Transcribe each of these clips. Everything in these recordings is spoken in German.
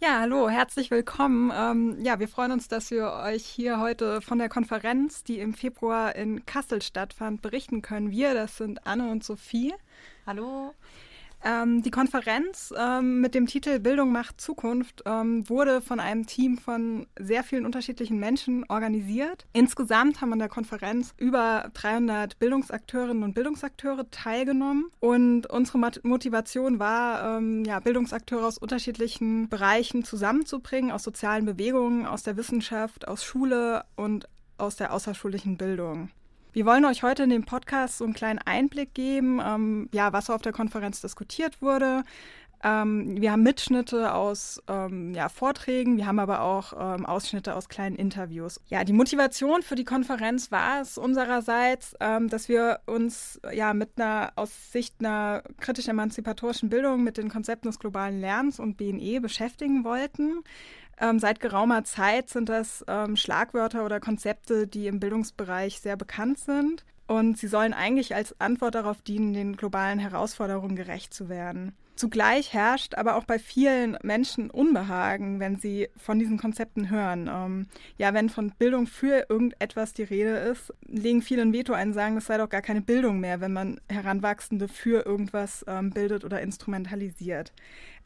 Ja, hallo, herzlich willkommen. Ähm, ja, wir freuen uns, dass wir euch hier heute von der Konferenz, die im Februar in Kassel stattfand, berichten können. Wir, das sind Anne und Sophie. Hallo. Ähm, die Konferenz ähm, mit dem Titel Bildung macht Zukunft ähm, wurde von einem Team von sehr vielen unterschiedlichen Menschen organisiert. Insgesamt haben an der Konferenz über 300 Bildungsakteurinnen und Bildungsakteure teilgenommen. Und unsere Motivation war, ähm, ja, Bildungsakteure aus unterschiedlichen Bereichen zusammenzubringen, aus sozialen Bewegungen, aus der Wissenschaft, aus Schule und aus der außerschulischen Bildung. Wir wollen euch heute in dem Podcast so einen kleinen Einblick geben, ähm, ja, was auf der Konferenz diskutiert wurde. Ähm, wir haben Mitschnitte aus ähm, ja, Vorträgen, wir haben aber auch ähm, Ausschnitte aus kleinen Interviews. Ja, die Motivation für die Konferenz war es unsererseits, ähm, dass wir uns ja mit einer aus Sicht einer kritisch-emanzipatorischen Bildung mit den Konzepten des globalen Lernens und BNE beschäftigen wollten. Ähm, seit geraumer Zeit sind das ähm, Schlagwörter oder Konzepte, die im Bildungsbereich sehr bekannt sind. Und sie sollen eigentlich als Antwort darauf dienen, den globalen Herausforderungen gerecht zu werden. Zugleich herrscht aber auch bei vielen Menschen Unbehagen, wenn sie von diesen Konzepten hören. Ähm, ja, wenn von Bildung für irgendetwas die Rede ist, legen viele ein Veto ein, sagen, das sei doch gar keine Bildung mehr, wenn man Heranwachsende für irgendwas ähm, bildet oder instrumentalisiert.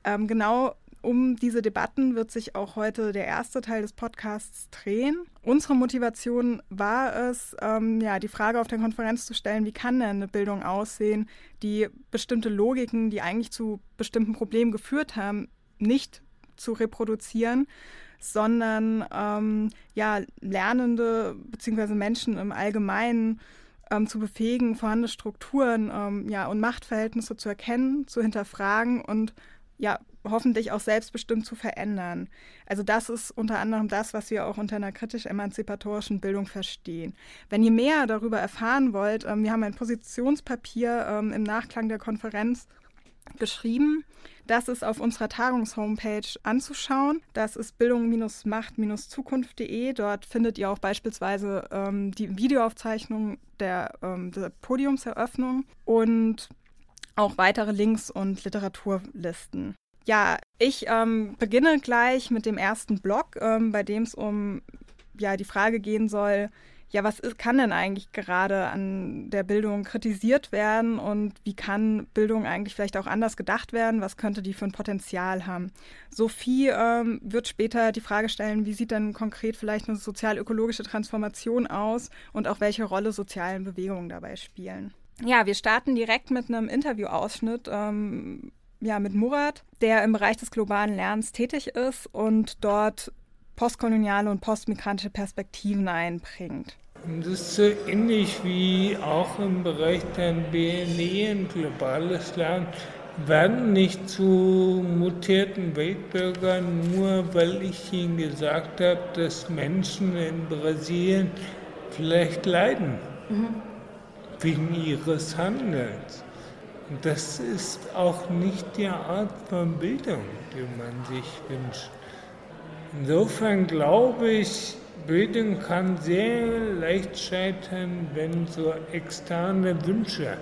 Ähm, genau um diese Debatten wird sich auch heute der erste Teil des Podcasts drehen. Unsere Motivation war es, ähm, ja, die Frage auf der Konferenz zu stellen, wie kann denn eine Bildung aussehen, die bestimmte Logiken, die eigentlich zu bestimmten Problemen geführt haben, nicht zu reproduzieren, sondern ähm, ja, Lernende bzw. Menschen im Allgemeinen ähm, zu befähigen, vorhandene Strukturen ähm, ja, und Machtverhältnisse zu erkennen, zu hinterfragen und ja, hoffentlich auch selbstbestimmt zu verändern. Also das ist unter anderem das, was wir auch unter einer kritisch-emanzipatorischen Bildung verstehen. Wenn ihr mehr darüber erfahren wollt, ähm, wir haben ein Positionspapier ähm, im Nachklang der Konferenz geschrieben. Das ist auf unserer Tagungshomepage anzuschauen. Das ist bildung-macht-zukunft.de. Dort findet ihr auch beispielsweise ähm, die Videoaufzeichnung der, ähm, der Podiumseröffnung und auch weitere Links und Literaturlisten. Ja, ich ähm, beginne gleich mit dem ersten Blog, ähm, bei dem es um ja, die Frage gehen soll, ja, was ist, kann denn eigentlich gerade an der Bildung kritisiert werden und wie kann Bildung eigentlich vielleicht auch anders gedacht werden? Was könnte die für ein Potenzial haben? Sophie ähm, wird später die Frage stellen, wie sieht denn konkret vielleicht eine sozial-ökologische Transformation aus und auch welche Rolle sozialen Bewegungen dabei spielen. Ja, wir starten direkt mit einem Interviewausschnitt ähm, ja, mit Murat, der im Bereich des globalen Lernens tätig ist und dort postkoloniale und postmigrantische Perspektiven einbringt. Das ist so ähnlich wie auch im Bereich der BNE und globales Lernen werden nicht zu mutierten Weltbürgern, nur weil ich ihnen gesagt habe, dass Menschen in Brasilien vielleicht leiden. Mhm wegen ihres Handelns. Und das ist auch nicht die Art von Bildung, die man sich wünscht. Insofern glaube ich, Bildung kann sehr leicht scheitern, wenn so externe Wünsche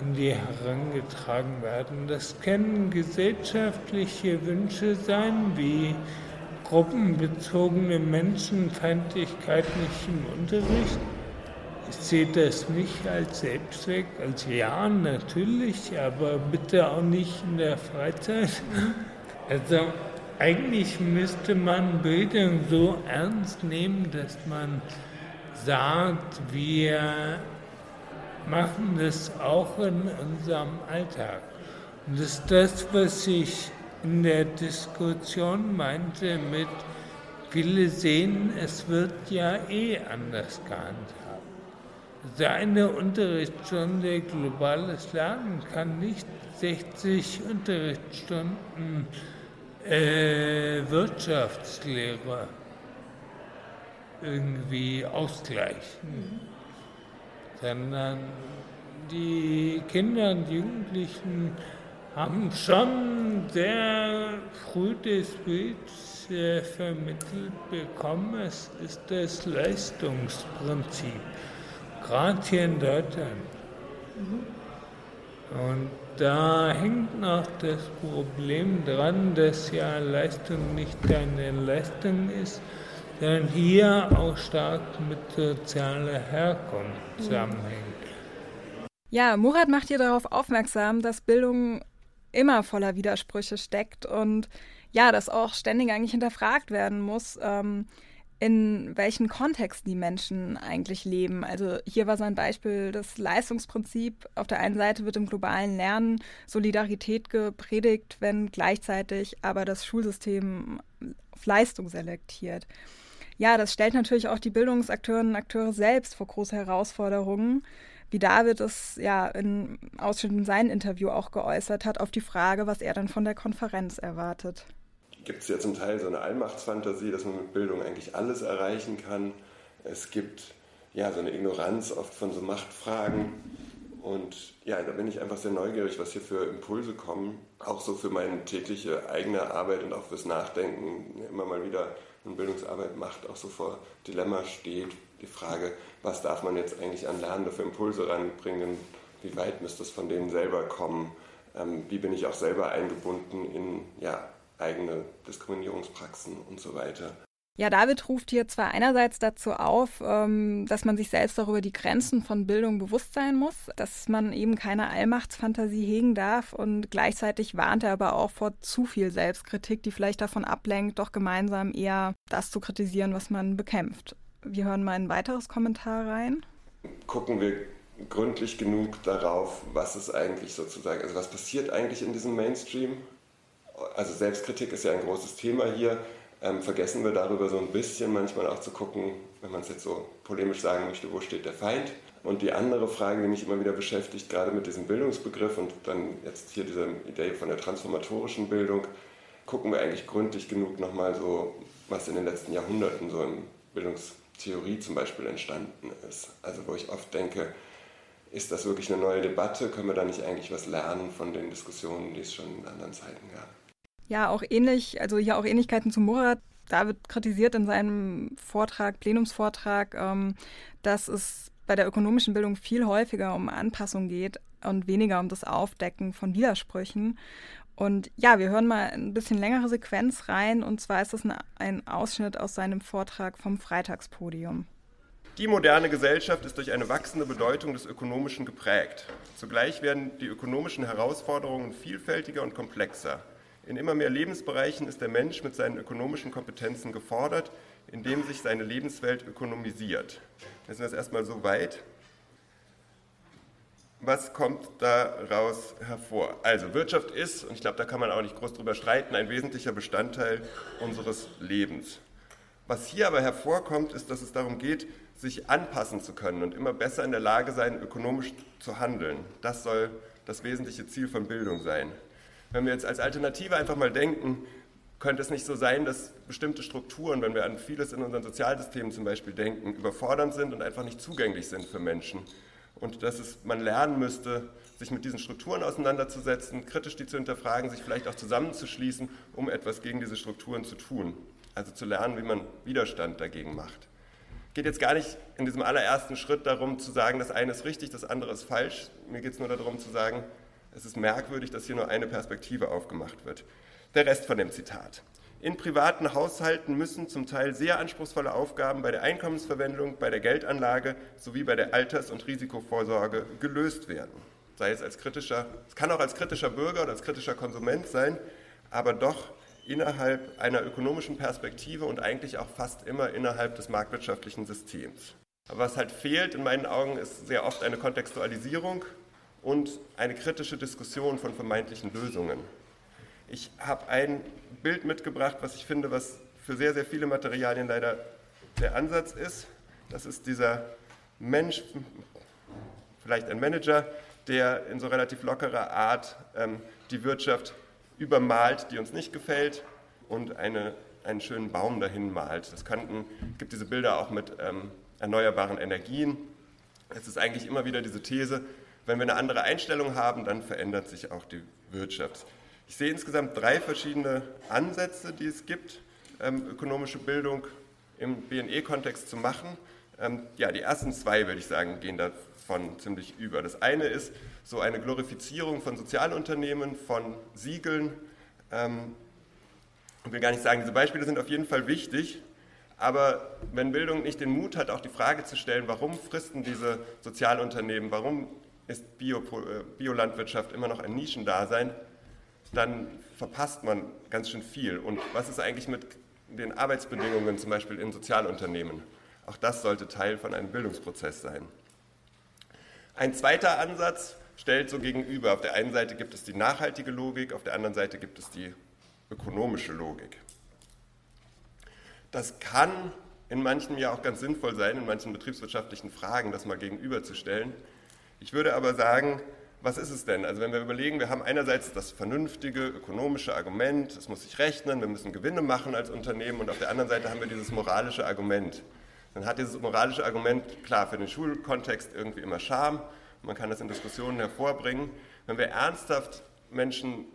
an die herangetragen werden. Das können gesellschaftliche Wünsche sein, wie gruppenbezogene Menschenfeindlichkeit nicht im Unterricht ich sehe das nicht als Selbstzweck, als ja, natürlich, aber bitte auch nicht in der Freizeit. Also eigentlich müsste man Bildung so ernst nehmen, dass man sagt, wir machen das auch in unserem Alltag. Und das ist das, was ich in der Diskussion meinte mit, viele sehen, es wird ja eh anders gehandhabt. Seine Unterrichtsstunde globales Lernen kann nicht 60 Unterrichtsstunden äh, Wirtschaftslehre irgendwie ausgleichen, sondern die Kinder und Jugendlichen haben schon sehr früh das Bild äh, vermittelt bekommen, es ist das Leistungsprinzip gerade hier in Deutschland. Mhm. Und da hängt noch das Problem dran, dass ja Leistung nicht deine Leistung ist, sondern hier auch stark mit sozialer Herkunft zusammenhängt. Ja, Murat macht hier darauf aufmerksam, dass Bildung immer voller Widersprüche steckt und ja, dass auch ständig eigentlich hinterfragt werden muss. Ähm, in welchen Kontexten die Menschen eigentlich leben. Also hier war sein Beispiel das Leistungsprinzip. Auf der einen Seite wird im globalen Lernen Solidarität gepredigt, wenn gleichzeitig aber das Schulsystem auf Leistung selektiert. Ja, das stellt natürlich auch die Bildungsakteurinnen und Akteure selbst vor große Herausforderungen, wie David es ja in Ausschnitt in seinem Interview auch geäußert hat, auf die Frage, was er dann von der Konferenz erwartet gibt es ja zum Teil so eine Allmachtsfantasie, dass man mit Bildung eigentlich alles erreichen kann. Es gibt ja so eine Ignoranz oft von so Machtfragen. Und ja, da bin ich einfach sehr neugierig, was hier für Impulse kommen. Auch so für meine tägliche eigene Arbeit und auch fürs Nachdenken. Immer mal wieder, wenn Bildungsarbeit macht, auch so vor Dilemma steht. Die Frage, was darf man jetzt eigentlich an Lernende für Impulse ranbringen? Wie weit müsste es von denen selber kommen? Ähm, wie bin ich auch selber eingebunden in ja, eigene Diskriminierungspraxen und so weiter. Ja, David ruft hier zwar einerseits dazu auf, ähm, dass man sich selbst darüber die Grenzen von Bildung bewusst sein muss, dass man eben keine Allmachtsfantasie hegen darf und gleichzeitig warnt er aber auch vor zu viel Selbstkritik, die vielleicht davon ablenkt, doch gemeinsam eher das zu kritisieren, was man bekämpft. Wir hören mal ein weiteres Kommentar rein. Gucken wir gründlich genug darauf, was ist eigentlich sozusagen, also was passiert eigentlich in diesem Mainstream also Selbstkritik ist ja ein großes Thema hier, ähm, vergessen wir darüber so ein bisschen manchmal auch zu gucken, wenn man es jetzt so polemisch sagen möchte, wo steht der Feind? Und die andere Frage, die mich immer wieder beschäftigt, gerade mit diesem Bildungsbegriff und dann jetzt hier diese Idee von der transformatorischen Bildung, gucken wir eigentlich gründlich genug nochmal so, was in den letzten Jahrhunderten so in Bildungstheorie zum Beispiel entstanden ist. Also wo ich oft denke, ist das wirklich eine neue Debatte? Können wir da nicht eigentlich was lernen von den Diskussionen, die es schon in anderen Zeiten gab? Ja, auch ähnlich, also hier auch Ähnlichkeiten zu Murat. David kritisiert in seinem Vortrag, Plenumsvortrag, ähm, dass es bei der ökonomischen Bildung viel häufiger um Anpassung geht und weniger um das Aufdecken von Widersprüchen. Und ja, wir hören mal ein bisschen längere Sequenz rein. Und zwar ist das ein Ausschnitt aus seinem Vortrag vom Freitagspodium. Die moderne Gesellschaft ist durch eine wachsende Bedeutung des Ökonomischen geprägt. Zugleich werden die ökonomischen Herausforderungen vielfältiger und komplexer. In immer mehr Lebensbereichen ist der Mensch mit seinen ökonomischen Kompetenzen gefordert, indem sich seine Lebenswelt ökonomisiert. Jetzt sind wir erstmal so weit. Was kommt daraus hervor? Also Wirtschaft ist, und ich glaube, da kann man auch nicht groß drüber streiten, ein wesentlicher Bestandteil unseres Lebens. Was hier aber hervorkommt, ist, dass es darum geht, sich anpassen zu können und immer besser in der Lage sein, ökonomisch zu handeln. Das soll das wesentliche Ziel von Bildung sein. Wenn wir jetzt als Alternative einfach mal denken, könnte es nicht so sein, dass bestimmte Strukturen, wenn wir an vieles in unseren Sozialsystemen zum Beispiel denken, überfordernd sind und einfach nicht zugänglich sind für Menschen. Und dass es, man lernen müsste, sich mit diesen Strukturen auseinanderzusetzen, kritisch die zu hinterfragen, sich vielleicht auch zusammenzuschließen, um etwas gegen diese Strukturen zu tun. Also zu lernen, wie man Widerstand dagegen macht. Geht jetzt gar nicht in diesem allerersten Schritt darum zu sagen, das eine ist richtig, das andere ist falsch. Mir geht es nur darum zu sagen, es ist merkwürdig, dass hier nur eine Perspektive aufgemacht wird. Der Rest von dem Zitat. In privaten Haushalten müssen zum Teil sehr anspruchsvolle Aufgaben bei der Einkommensverwendung, bei der Geldanlage sowie bei der Alters- und Risikovorsorge gelöst werden. Sei es als kritischer, es kann auch als kritischer Bürger oder als kritischer Konsument sein, aber doch innerhalb einer ökonomischen Perspektive und eigentlich auch fast immer innerhalb des marktwirtschaftlichen Systems. Aber was halt fehlt in meinen Augen ist sehr oft eine Kontextualisierung und eine kritische Diskussion von vermeintlichen Lösungen. Ich habe ein Bild mitgebracht, was ich finde, was für sehr, sehr viele Materialien leider der Ansatz ist. Das ist dieser Mensch, vielleicht ein Manager, der in so relativ lockerer Art ähm, die Wirtschaft übermalt, die uns nicht gefällt, und eine, einen schönen Baum dahin malt. Es gibt diese Bilder auch mit ähm, erneuerbaren Energien. Es ist eigentlich immer wieder diese These, wenn wir eine andere Einstellung haben, dann verändert sich auch die Wirtschaft. Ich sehe insgesamt drei verschiedene Ansätze, die es gibt, ähm, ökonomische Bildung im BNE-Kontext zu machen. Ähm, ja, die ersten zwei, würde ich sagen, gehen davon ziemlich über. Das eine ist so eine Glorifizierung von Sozialunternehmen, von Siegeln. Ähm, ich will gar nicht sagen, diese Beispiele sind auf jeden Fall wichtig, aber wenn Bildung nicht den Mut hat, auch die Frage zu stellen, warum fristen diese Sozialunternehmen, warum ist Bio, äh, Biolandwirtschaft immer noch ein Nischendasein, dann verpasst man ganz schön viel. Und was ist eigentlich mit den Arbeitsbedingungen zum Beispiel in Sozialunternehmen? Auch das sollte Teil von einem Bildungsprozess sein. Ein zweiter Ansatz stellt so gegenüber. Auf der einen Seite gibt es die nachhaltige Logik, auf der anderen Seite gibt es die ökonomische Logik. Das kann in manchen ja auch ganz sinnvoll sein, in manchen betriebswirtschaftlichen Fragen das mal gegenüberzustellen. Ich würde aber sagen, was ist es denn? Also wenn wir überlegen, wir haben einerseits das vernünftige ökonomische Argument, es muss sich rechnen, wir müssen Gewinne machen als Unternehmen und auf der anderen Seite haben wir dieses moralische Argument. Dann hat dieses moralische Argument, klar, für den Schulkontext irgendwie immer Charme, man kann das in Diskussionen hervorbringen. Wenn wir ernsthaft Menschen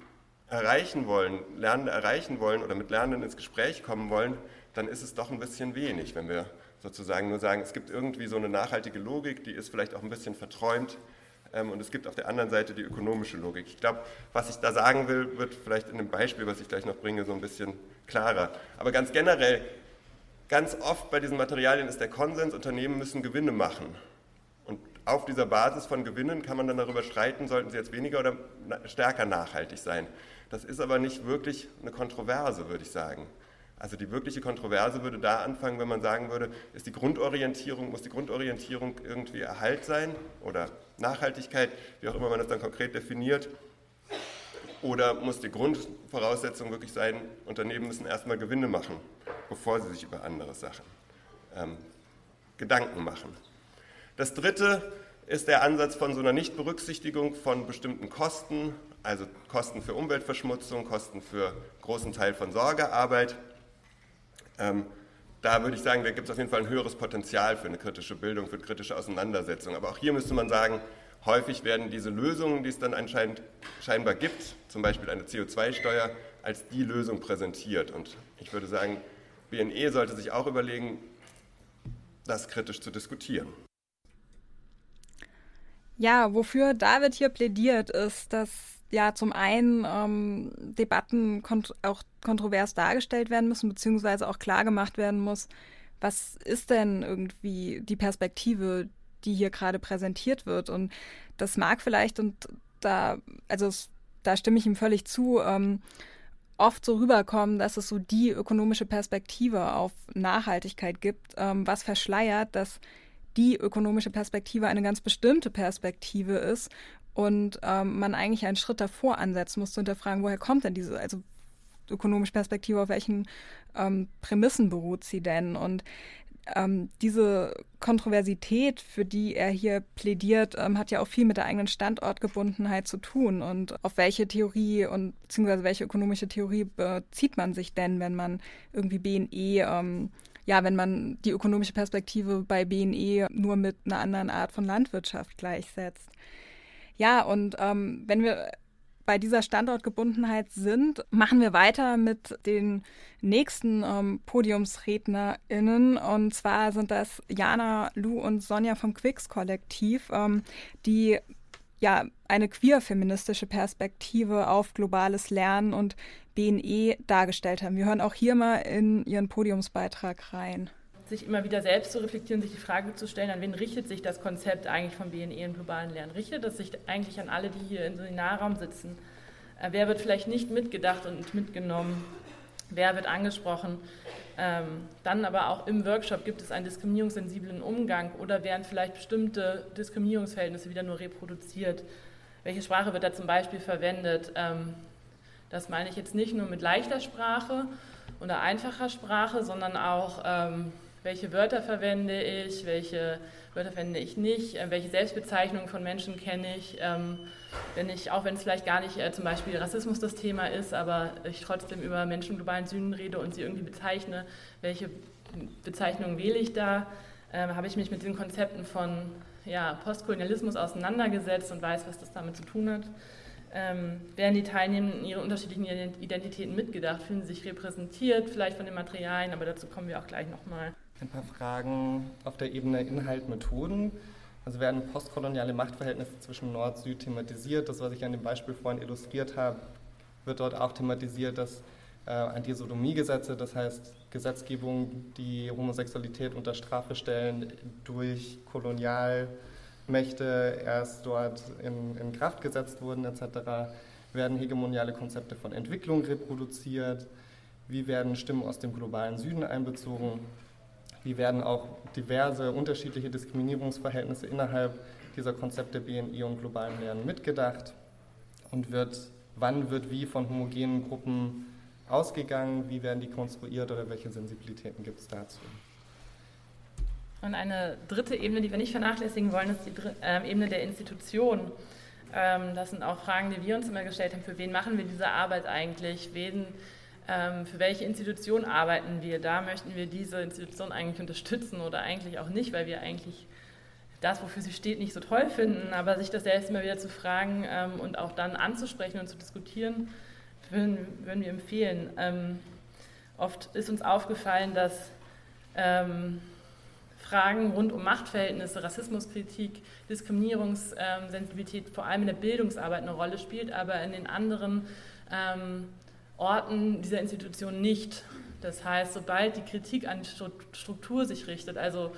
erreichen wollen, Lernende erreichen wollen oder mit Lernenden ins Gespräch kommen wollen, dann ist es doch ein bisschen wenig, wenn wir sozusagen nur sagen, es gibt irgendwie so eine nachhaltige Logik, die ist vielleicht auch ein bisschen verträumt ähm, und es gibt auf der anderen Seite die ökonomische Logik. Ich glaube, was ich da sagen will, wird vielleicht in dem Beispiel, was ich gleich noch bringe, so ein bisschen klarer. Aber ganz generell, ganz oft bei diesen Materialien ist der Konsens, Unternehmen müssen Gewinne machen. Und auf dieser Basis von Gewinnen kann man dann darüber streiten, sollten sie jetzt weniger oder stärker nachhaltig sein. Das ist aber nicht wirklich eine Kontroverse, würde ich sagen. Also die wirkliche Kontroverse würde da anfangen, wenn man sagen würde, ist die Grundorientierung, muss die Grundorientierung irgendwie Erhalt sein oder Nachhaltigkeit, wie auch immer man das dann konkret definiert, oder muss die Grundvoraussetzung wirklich sein, Unternehmen müssen erstmal Gewinne machen, bevor sie sich über andere Sachen ähm, Gedanken machen. Das dritte ist der Ansatz von so einer Nichtberücksichtigung von bestimmten Kosten, also Kosten für Umweltverschmutzung, Kosten für großen Teil von Sorgearbeit. Ähm, da würde ich sagen, da gibt es auf jeden Fall ein höheres Potenzial für eine kritische Bildung, für eine kritische Auseinandersetzung. Aber auch hier müsste man sagen, häufig werden diese Lösungen, die es dann anscheinend scheinbar gibt, zum Beispiel eine CO2-Steuer, als die Lösung präsentiert. Und ich würde sagen, BNE sollte sich auch überlegen, das kritisch zu diskutieren. Ja, wofür David hier plädiert, ist, dass ja zum einen ähm, Debatten kont auch kontrovers dargestellt werden müssen, beziehungsweise auch klar gemacht werden muss, was ist denn irgendwie die Perspektive, die hier gerade präsentiert wird. Und das mag vielleicht, und da, also es, da stimme ich ihm völlig zu, ähm, oft so rüberkommen, dass es so die ökonomische Perspektive auf Nachhaltigkeit gibt, ähm, was verschleiert, dass die ökonomische Perspektive eine ganz bestimmte Perspektive ist und ähm, man eigentlich einen Schritt davor ansetzen muss, zu hinterfragen, woher kommt denn diese, also ökonomische Perspektive, auf welchen ähm, Prämissen beruht sie denn? Und ähm, diese Kontroversität, für die er hier plädiert, ähm, hat ja auch viel mit der eigenen Standortgebundenheit zu tun. Und auf welche Theorie und beziehungsweise welche ökonomische Theorie bezieht man sich denn, wenn man irgendwie BNE ähm, ja, wenn man die ökonomische Perspektive bei BNE nur mit einer anderen Art von Landwirtschaft gleichsetzt. Ja, und ähm, wenn wir bei dieser Standortgebundenheit sind, machen wir weiter mit den nächsten ähm, PodiumsrednerInnen. Und zwar sind das Jana, Lou und Sonja vom Quicks-Kollektiv, ähm, die ja eine queer-feministische Perspektive auf globales Lernen und BNE dargestellt haben. Wir hören auch hier mal in ihren Podiumsbeitrag rein sich immer wieder selbst zu reflektieren, sich die Frage zu stellen, an wen richtet sich das Konzept eigentlich von BNE im globalen Lernen? Richtet es sich eigentlich an alle, die hier im Seminarraum sitzen? Äh, wer wird vielleicht nicht mitgedacht und mitgenommen? Wer wird angesprochen? Ähm, dann aber auch im Workshop gibt es einen diskriminierungssensiblen Umgang oder werden vielleicht bestimmte Diskriminierungsverhältnisse wieder nur reproduziert? Welche Sprache wird da zum Beispiel verwendet? Ähm, das meine ich jetzt nicht nur mit leichter Sprache oder einfacher Sprache, sondern auch ähm, welche Wörter verwende ich, welche Wörter verwende ich nicht, äh, welche Selbstbezeichnungen von Menschen kenne ich. Ähm, wenn ich, auch wenn es vielleicht gar nicht äh, zum Beispiel Rassismus das Thema ist, aber ich trotzdem über Menschen im globalen Süden rede und sie irgendwie bezeichne, welche Bezeichnungen wähle ich da? Ähm, habe ich mich mit den Konzepten von ja, Postkolonialismus auseinandergesetzt und weiß, was das damit zu tun hat. Ähm, werden die Teilnehmenden in ihren unterschiedlichen Identitäten mitgedacht, fühlen sie sich repräsentiert, vielleicht von den Materialien, aber dazu kommen wir auch gleich nochmal. Ein paar Fragen auf der Ebene Inhalt, Methoden. Also werden postkoloniale Machtverhältnisse zwischen Nord-Süd thematisiert. Das, was ich an dem Beispiel vorhin illustriert habe, wird dort auch thematisiert, dass äh, Antisodomie-Gesetze, das heißt Gesetzgebung, die Homosexualität unter Strafe stellen, durch Kolonialmächte erst dort in, in Kraft gesetzt wurden etc. Werden hegemoniale Konzepte von Entwicklung reproduziert? Wie werden Stimmen aus dem globalen Süden einbezogen? Wie werden auch diverse unterschiedliche Diskriminierungsverhältnisse innerhalb dieser Konzepte BNI und globalen Lernen mitgedacht? Und wird, wann wird wie von homogenen Gruppen ausgegangen? Wie werden die konstruiert oder welche Sensibilitäten gibt es dazu? Und eine dritte Ebene, die wir nicht vernachlässigen wollen, ist die äh, Ebene der Institution. Ähm, das sind auch Fragen, die wir uns immer gestellt haben. Für wen machen wir diese Arbeit eigentlich? Wen für welche Institution arbeiten wir? Da möchten wir diese Institution eigentlich unterstützen oder eigentlich auch nicht, weil wir eigentlich das, wofür sie steht, nicht so toll finden. Aber sich das selbst immer wieder zu fragen ähm, und auch dann anzusprechen und zu diskutieren, würden, würden wir empfehlen. Ähm, oft ist uns aufgefallen, dass ähm, Fragen rund um Machtverhältnisse, Rassismuskritik, Diskriminierungssensibilität vor allem in der Bildungsarbeit eine Rolle spielt, aber in den anderen ähm, Orten dieser Institution nicht. Das heißt, sobald die Kritik an die Struktur sich richtet, also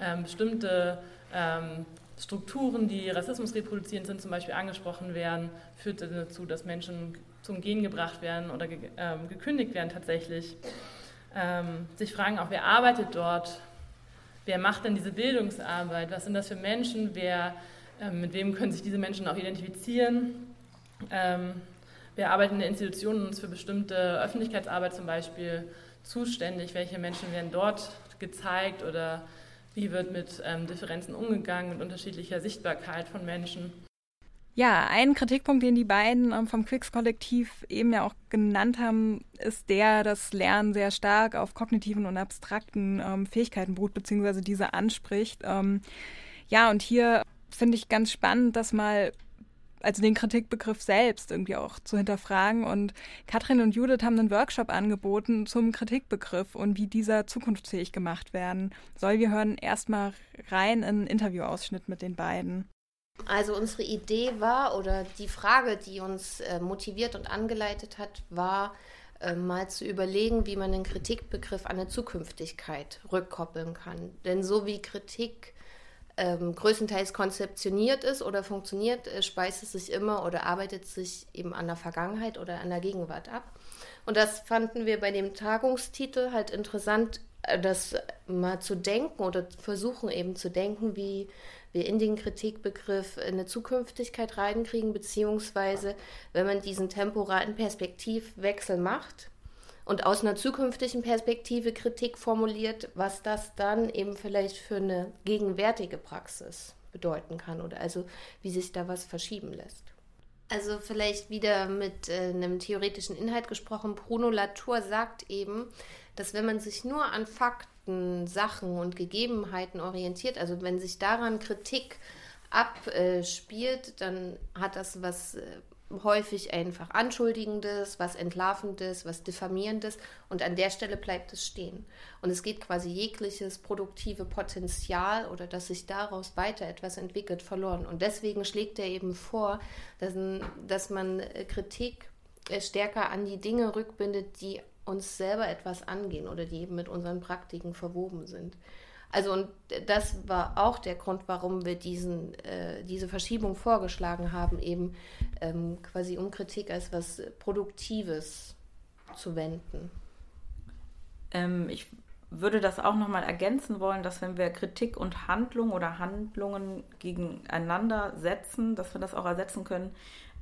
ähm, bestimmte ähm, Strukturen, die Rassismus reproduzieren, sind zum Beispiel angesprochen werden, führt dazu, dass Menschen zum Gehen gebracht werden oder ge ähm, gekündigt werden tatsächlich. Ähm, sich fragen auch, wer arbeitet dort? Wer macht denn diese Bildungsarbeit? Was sind das für Menschen? Wer, ähm, mit wem können sich diese Menschen auch identifizieren? Wir arbeiten in der Institution uns für bestimmte Öffentlichkeitsarbeit zum Beispiel zuständig. Welche Menschen werden dort gezeigt oder wie wird mit ähm, Differenzen umgegangen, mit unterschiedlicher Sichtbarkeit von Menschen? Ja, ein Kritikpunkt, den die beiden ähm, vom Quicks-Kollektiv eben ja auch genannt haben, ist der, dass Lernen sehr stark auf kognitiven und abstrakten ähm, Fähigkeiten beruht, beziehungsweise diese anspricht. Ähm, ja, und hier finde ich ganz spannend, dass mal also den Kritikbegriff selbst irgendwie auch zu hinterfragen. Und Katrin und Judith haben einen Workshop angeboten zum Kritikbegriff und wie dieser zukunftsfähig gemacht werden soll. Wir hören erstmal rein in einen Interviewausschnitt mit den beiden. Also unsere Idee war oder die Frage, die uns äh, motiviert und angeleitet hat, war äh, mal zu überlegen, wie man den Kritikbegriff an eine Zukünftigkeit rückkoppeln kann. Denn so wie Kritik ähm, größtenteils konzeptioniert ist oder funktioniert, äh, speist es sich immer oder arbeitet sich eben an der Vergangenheit oder an der Gegenwart ab. Und das fanden wir bei dem Tagungstitel halt interessant, äh, das mal zu denken oder versuchen eben zu denken, wie wir in den Kritikbegriff eine Zukünftigkeit reinkriegen, beziehungsweise wenn man diesen temporalen Perspektivwechsel macht, und aus einer zukünftigen Perspektive Kritik formuliert, was das dann eben vielleicht für eine gegenwärtige Praxis bedeuten kann oder also wie sich da was verschieben lässt. Also vielleicht wieder mit äh, einem theoretischen Inhalt gesprochen. Bruno Latour sagt eben, dass wenn man sich nur an Fakten, Sachen und Gegebenheiten orientiert, also wenn sich daran Kritik abspielt, dann hat das was äh, häufig einfach Anschuldigendes, was Entlarvendes, was Diffamierendes und an der Stelle bleibt es stehen. Und es geht quasi jegliches produktive Potenzial oder dass sich daraus weiter etwas entwickelt verloren. Und deswegen schlägt er eben vor, dass, dass man äh, Kritik äh, stärker an die Dinge rückbindet, die uns selber etwas angehen oder die eben mit unseren Praktiken verwoben sind. Also und das war auch der Grund, warum wir diesen, äh, diese Verschiebung vorgeschlagen haben, eben ähm, quasi um Kritik als was Produktives zu wenden. Ähm, ich würde das auch nochmal ergänzen wollen, dass wenn wir Kritik und Handlung oder Handlungen gegeneinander setzen, dass wir das auch ersetzen können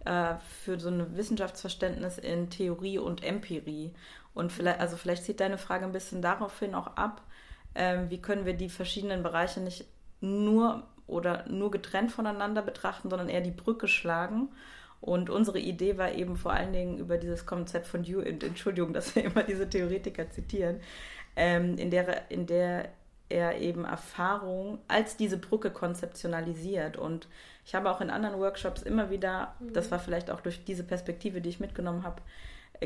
äh, für so ein Wissenschaftsverständnis in Theorie und Empirie. Und vielleicht, also vielleicht zieht deine Frage ein bisschen daraufhin auch ab, ähm, wie können wir die verschiedenen Bereiche nicht nur oder nur getrennt voneinander betrachten, sondern eher die Brücke schlagen. Und unsere Idee war eben vor allen Dingen über dieses Konzept von You, Entschuldigung, dass wir immer diese Theoretiker zitieren, ähm, in, der, in der er eben Erfahrung als diese Brücke konzeptionalisiert. Und ich habe auch in anderen Workshops immer wieder, mhm. das war vielleicht auch durch diese Perspektive, die ich mitgenommen habe,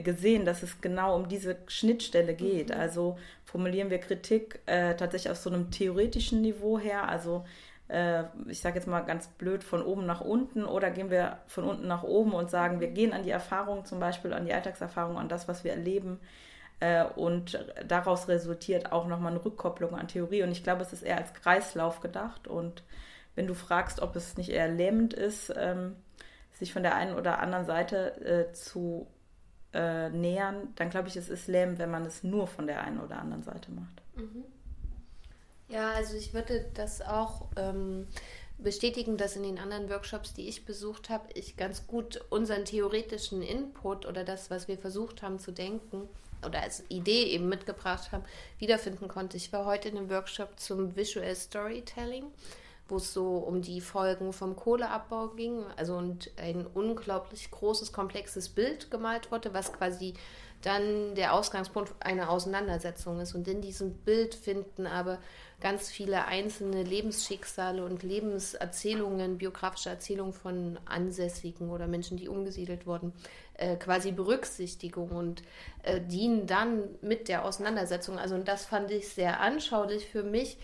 gesehen, dass es genau um diese Schnittstelle geht. Mhm. Also formulieren wir Kritik äh, tatsächlich aus so einem theoretischen Niveau her, also äh, ich sage jetzt mal ganz blöd, von oben nach unten oder gehen wir von unten nach oben und sagen, wir gehen an die Erfahrung zum Beispiel, an die Alltagserfahrung, an das, was wir erleben äh, und daraus resultiert auch nochmal eine Rückkopplung an Theorie und ich glaube, es ist eher als Kreislauf gedacht und wenn du fragst, ob es nicht eher lähmend ist, ähm, sich von der einen oder anderen Seite äh, zu äh, nähern, dann glaube ich, es ist lähmend, wenn man es nur von der einen oder anderen Seite macht. Mhm. Ja, also ich würde das auch ähm, bestätigen, dass in den anderen Workshops, die ich besucht habe, ich ganz gut unseren theoretischen Input oder das, was wir versucht haben zu denken oder als Idee eben mitgebracht haben, wiederfinden konnte. Ich war heute in einem Workshop zum Visual Storytelling wo es so um die Folgen vom Kohleabbau ging, also und ein unglaublich großes, komplexes Bild gemalt wurde, was quasi dann der Ausgangspunkt einer Auseinandersetzung ist. Und in diesem Bild finden aber ganz viele einzelne Lebensschicksale und Lebenserzählungen, biografische Erzählungen von Ansässigen oder Menschen, die umgesiedelt wurden, äh, quasi Berücksichtigung und äh, dienen dann mit der Auseinandersetzung. Also und das fand ich sehr anschaulich für mich,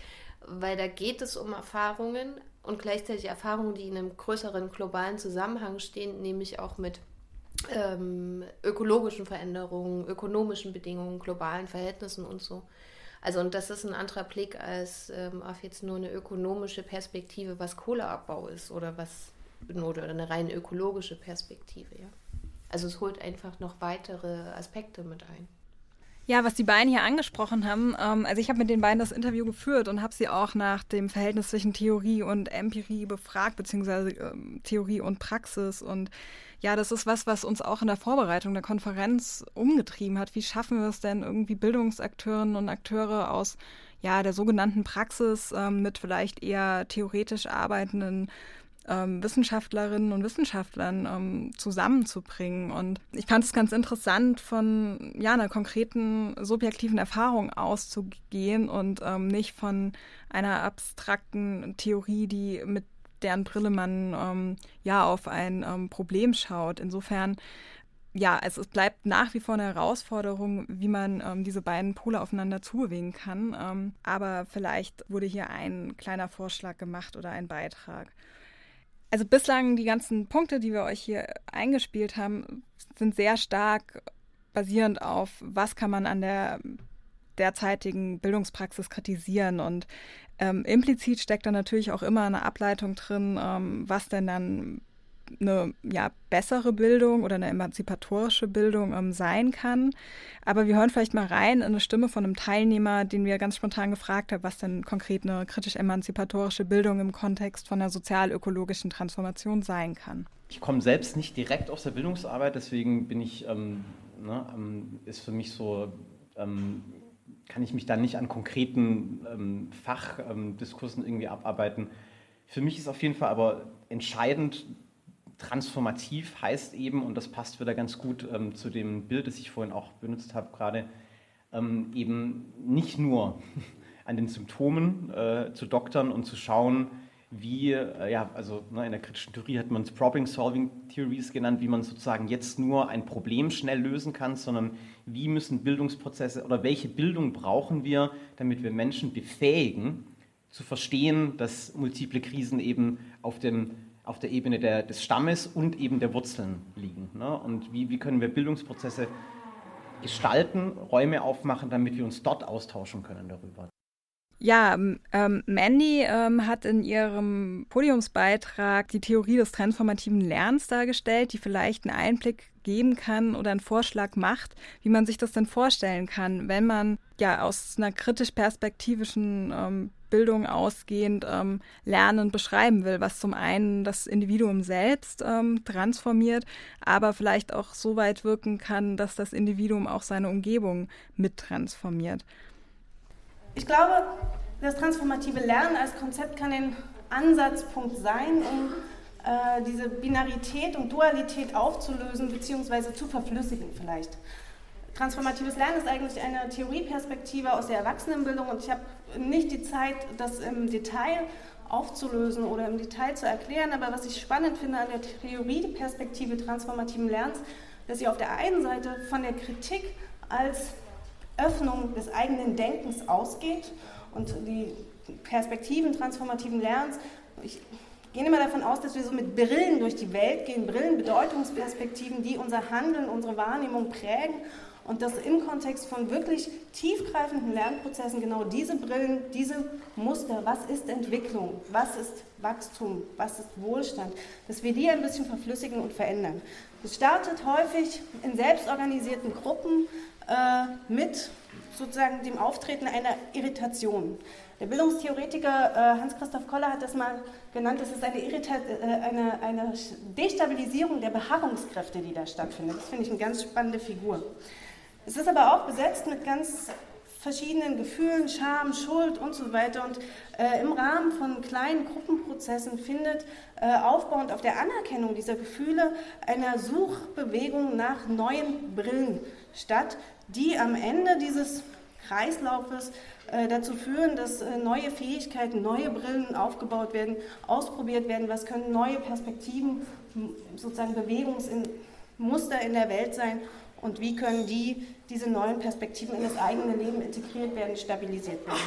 weil da geht es um Erfahrungen und gleichzeitig Erfahrungen, die in einem größeren globalen Zusammenhang stehen, nämlich auch mit ähm, ökologischen Veränderungen, ökonomischen Bedingungen, globalen Verhältnissen und so. Also und das ist ein anderer Blick als ähm, auf jetzt nur eine ökonomische Perspektive, was Kohleabbau ist oder was oder eine rein ökologische Perspektive, ja. Also es holt einfach noch weitere Aspekte mit ein. Ja, was die beiden hier angesprochen haben, ähm, also ich habe mit den beiden das Interview geführt und habe sie auch nach dem Verhältnis zwischen Theorie und Empirie befragt, beziehungsweise ähm, Theorie und Praxis. Und ja, das ist was, was uns auch in der Vorbereitung der Konferenz umgetrieben hat. Wie schaffen wir es denn, irgendwie Bildungsakteurinnen und Akteure aus ja, der sogenannten Praxis ähm, mit vielleicht eher theoretisch arbeitenden ähm, Wissenschaftlerinnen und Wissenschaftlern ähm, zusammenzubringen. Und ich fand es ganz interessant, von ja, einer konkreten subjektiven Erfahrung auszugehen und ähm, nicht von einer abstrakten Theorie, die mit deren Brille man ähm, ja auf ein ähm, Problem schaut. Insofern ja, also es bleibt nach wie vor eine Herausforderung, wie man ähm, diese beiden Pole aufeinander zubewegen kann. Ähm, aber vielleicht wurde hier ein kleiner Vorschlag gemacht oder ein Beitrag. Also bislang die ganzen Punkte, die wir euch hier eingespielt haben, sind sehr stark basierend auf, was kann man an der derzeitigen Bildungspraxis kritisieren. Und ähm, implizit steckt da natürlich auch immer eine Ableitung drin, ähm, was denn dann eine ja, bessere Bildung oder eine emanzipatorische Bildung ähm, sein kann. Aber wir hören vielleicht mal rein in eine Stimme von einem Teilnehmer, den wir ganz spontan gefragt haben, was denn konkret eine kritisch-emanzipatorische Bildung im Kontext von einer sozial-ökologischen Transformation sein kann. Ich komme selbst nicht direkt aus der Bildungsarbeit, deswegen bin ich, ähm, ne, ähm, ist für mich so, ähm, kann ich mich da nicht an konkreten ähm, Fachdiskursen irgendwie abarbeiten. Für mich ist auf jeden Fall aber entscheidend, transformativ heißt eben, und das passt wieder ganz gut ähm, zu dem Bild, das ich vorhin auch benutzt habe, gerade ähm, eben nicht nur an den Symptomen äh, zu doktern und zu schauen, wie, äh, ja, also ne, in der kritischen Theorie hat man es Problem-Solving Theories genannt, wie man sozusagen jetzt nur ein Problem schnell lösen kann, sondern wie müssen Bildungsprozesse oder welche Bildung brauchen wir, damit wir Menschen befähigen, zu verstehen, dass multiple Krisen eben auf dem auf der Ebene der, des Stammes und eben der Wurzeln liegen. Ne? Und wie, wie können wir Bildungsprozesse gestalten, Räume aufmachen, damit wir uns dort austauschen können darüber. Ja, ähm, Mandy ähm, hat in ihrem Podiumsbeitrag die Theorie des transformativen Lernens dargestellt, die vielleicht einen Einblick geben kann oder einen Vorschlag macht, wie man sich das denn vorstellen kann, wenn man ja aus einer kritisch-perspektivischen ähm, Bildung ausgehend ähm, Lernen beschreiben will, was zum einen das Individuum selbst ähm, transformiert, aber vielleicht auch so weit wirken kann, dass das Individuum auch seine Umgebung mit transformiert. Ich glaube, das transformative Lernen als Konzept kann ein Ansatzpunkt sein, um äh, diese Binarität und Dualität aufzulösen bzw. zu verflüssigen vielleicht. Transformatives Lernen ist eigentlich eine Theorieperspektive aus der Erwachsenenbildung und ich habe nicht die Zeit, das im Detail aufzulösen oder im Detail zu erklären, aber was ich spannend finde an der Theorieperspektive transformativen Lernens, dass sie auf der einen Seite von der Kritik als Öffnung des eigenen Denkens ausgeht und die Perspektiven transformativen Lernens. Ich gehe immer davon aus, dass wir so mit Brillen durch die Welt gehen, Brillen, Bedeutungsperspektiven, die unser Handeln, unsere Wahrnehmung prägen und dass im Kontext von wirklich tiefgreifenden Lernprozessen genau diese Brillen, diese Muster, was ist Entwicklung, was ist Wachstum, was ist Wohlstand, dass wir die ein bisschen verflüssigen und verändern. Es startet häufig in selbstorganisierten Gruppen äh, mit sozusagen dem Auftreten einer Irritation. Der Bildungstheoretiker äh, Hans-Christoph Koller hat das mal genannt, es ist eine, äh, eine, eine Destabilisierung der Beharrungskräfte, die da stattfindet. Das finde ich eine ganz spannende Figur. Es ist aber auch besetzt mit ganz verschiedenen Gefühlen, Scham, Schuld und so weiter. Und äh, im Rahmen von kleinen Gruppenprozessen findet äh, aufbauend auf der Anerkennung dieser Gefühle eine Suchbewegung nach neuen Brillen statt, die am Ende dieses Kreislaufes äh, dazu führen, dass äh, neue Fähigkeiten, neue Brillen aufgebaut werden, ausprobiert werden. Was können neue Perspektiven, sozusagen Bewegungsmuster in der Welt sein? Und wie können die, diese neuen Perspektiven in das eigene Leben integriert werden, stabilisiert werden.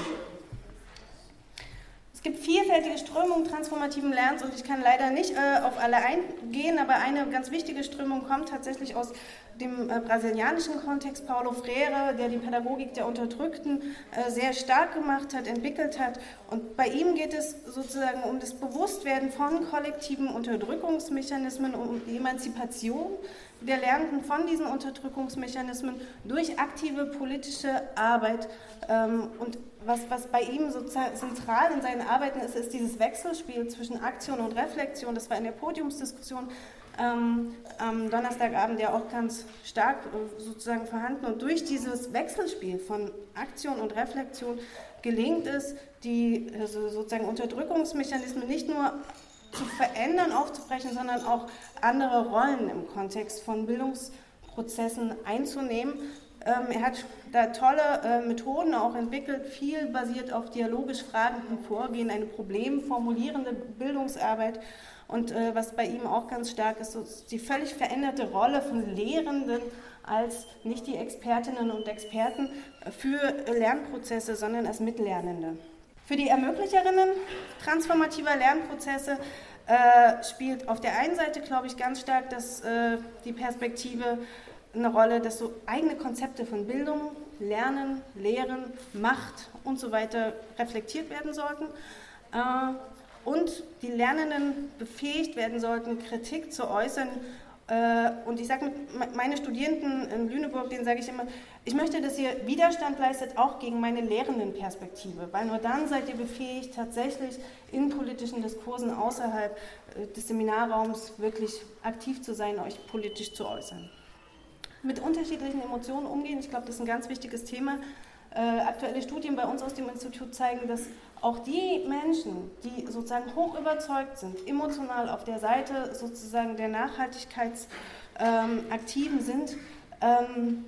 Es gibt vielfältige Strömungen transformativen Lernens und ich kann leider nicht äh, auf alle eingehen, aber eine ganz wichtige Strömung kommt tatsächlich aus dem äh, brasilianischen Kontext. Paulo Freire, der die Pädagogik der Unterdrückten äh, sehr stark gemacht hat, entwickelt hat. Und bei ihm geht es sozusagen um das Bewusstwerden von kollektiven Unterdrückungsmechanismen, um Emanzipation der Lernenden von diesen Unterdrückungsmechanismen durch aktive politische Arbeit. Ähm, und was, was bei ihm so zentral in seinen Arbeiten ist, ist dieses Wechselspiel zwischen Aktion und Reflexion. Das war in der Podiumsdiskussion ähm, am Donnerstagabend ja auch ganz stark äh, sozusagen vorhanden. Und durch dieses Wechselspiel von Aktion und Reflexion gelingt es, die also sozusagen Unterdrückungsmechanismen nicht nur zu verändern, aufzubrechen, sondern auch andere Rollen im Kontext von Bildungsprozessen einzunehmen. Ähm, er hat da tolle äh, Methoden auch entwickelt, viel basiert auf dialogisch fragenden Vorgehen, eine problemformulierende Bildungsarbeit. Und äh, was bei ihm auch ganz stark ist, so die völlig veränderte Rolle von Lehrenden als nicht die Expertinnen und Experten für Lernprozesse, sondern als Mitlernende. Für die Ermöglicherinnen transformativer Lernprozesse äh, spielt auf der einen Seite, glaube ich, ganz stark das, äh, die Perspektive eine Rolle, dass so eigene Konzepte von Bildung, Lernen, Lehren, Macht und so weiter reflektiert werden sollten. Äh, und die Lernenden befähigt werden sollten, Kritik zu äußern und ich sage meine Studierenden in Lüneburg, denen sage ich immer, ich möchte, dass ihr Widerstand leistet, auch gegen meine Lehrendenperspektive, weil nur dann seid ihr befähigt, tatsächlich in politischen Diskursen außerhalb äh, des Seminarraums wirklich aktiv zu sein, euch politisch zu äußern. Mit unterschiedlichen Emotionen umgehen, ich glaube, das ist ein ganz wichtiges Thema. Äh, aktuelle Studien bei uns aus dem Institut zeigen, dass auch die Menschen, die sozusagen hoch überzeugt sind, emotional auf der Seite sozusagen der Nachhaltigkeitsaktiven ähm, sind, ähm,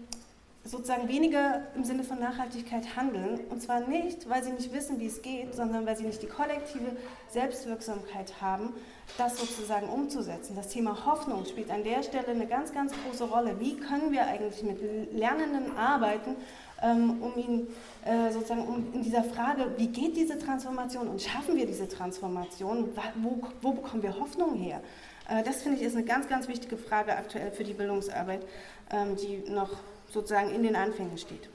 sozusagen weniger im Sinne von Nachhaltigkeit handeln. Und zwar nicht, weil sie nicht wissen, wie es geht, sondern weil sie nicht die kollektive Selbstwirksamkeit haben, das sozusagen umzusetzen. Das Thema Hoffnung spielt an der Stelle eine ganz, ganz große Rolle. Wie können wir eigentlich mit Lernenden arbeiten, um ihn äh, sozusagen um in dieser Frage, wie geht diese Transformation und schaffen wir diese Transformation, wo, wo bekommen wir Hoffnung her? Äh, das finde ich ist eine ganz, ganz wichtige Frage aktuell für die Bildungsarbeit, ähm, die noch sozusagen in den Anfängen steht.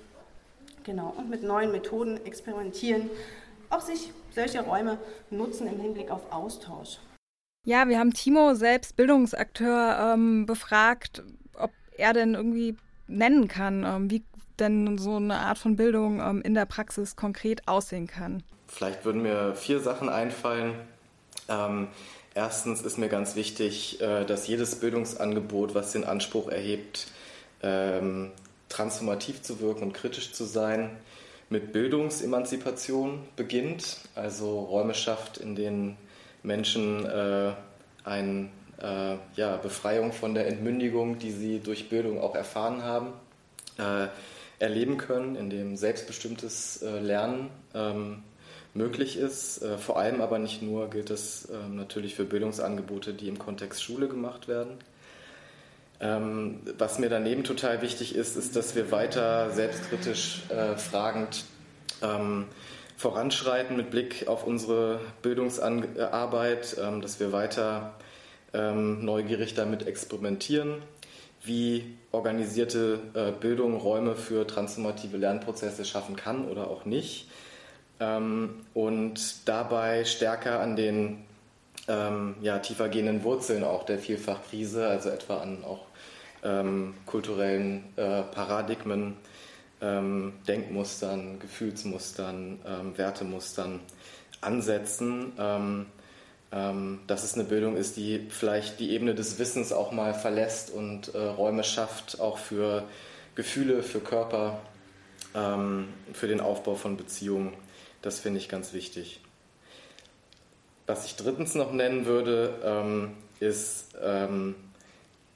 Genau, und mit neuen Methoden experimentieren, auch sich solche Räume nutzen im Hinblick auf Austausch. Ja, wir haben Timo selbst Bildungsakteur ähm, befragt, ob er denn irgendwie nennen kann, ähm, wie denn so eine Art von Bildung ähm, in der Praxis konkret aussehen kann? Vielleicht würden mir vier Sachen einfallen. Ähm, erstens ist mir ganz wichtig, äh, dass jedes Bildungsangebot, was den Anspruch erhebt, ähm, transformativ zu wirken und kritisch zu sein, mit Bildungsemanzipation beginnt, also Räume schafft, in denen Menschen äh, eine äh, ja, Befreiung von der Entmündigung, die sie durch Bildung auch erfahren haben, äh, erleben können, in dem selbstbestimmtes äh, Lernen ähm, möglich ist. Äh, vor allem aber nicht nur gilt es ähm, natürlich für Bildungsangebote, die im Kontext Schule gemacht werden. Ähm, was mir daneben total wichtig ist, ist, dass wir weiter selbstkritisch äh, fragend voranschreiten mit Blick auf unsere Bildungsarbeit, dass wir weiter neugierig damit experimentieren, wie organisierte äh, Bildung Räume für transformative Lernprozesse schaffen kann oder auch nicht. Ähm, und dabei stärker an den ähm, ja, tiefergehenden Wurzeln auch der Vielfachkrise, also etwa an auch ähm, kulturellen äh, Paradigmen, ähm, Denkmustern, Gefühlsmustern, ähm, Wertemustern ansetzen. Ähm, dass es eine Bildung ist, die vielleicht die Ebene des Wissens auch mal verlässt und äh, Räume schafft, auch für Gefühle, für Körper, ähm, für den Aufbau von Beziehungen. Das finde ich ganz wichtig. Was ich drittens noch nennen würde, ähm, ist, ähm,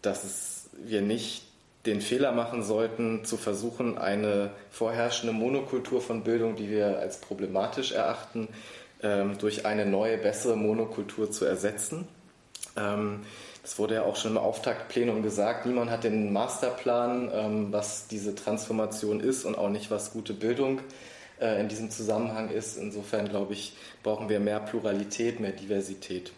dass es, wir nicht den Fehler machen sollten, zu versuchen, eine vorherrschende Monokultur von Bildung, die wir als problematisch erachten, ähm, durch eine neue, bessere Monokultur zu ersetzen. Ähm, das wurde ja auch schon im Auftaktplenum gesagt. Niemand hat den Masterplan, ähm, was diese Transformation ist und auch nicht, was gute Bildung äh, in diesem Zusammenhang ist. Insofern, glaube ich, brauchen wir mehr Pluralität, mehr Diversität.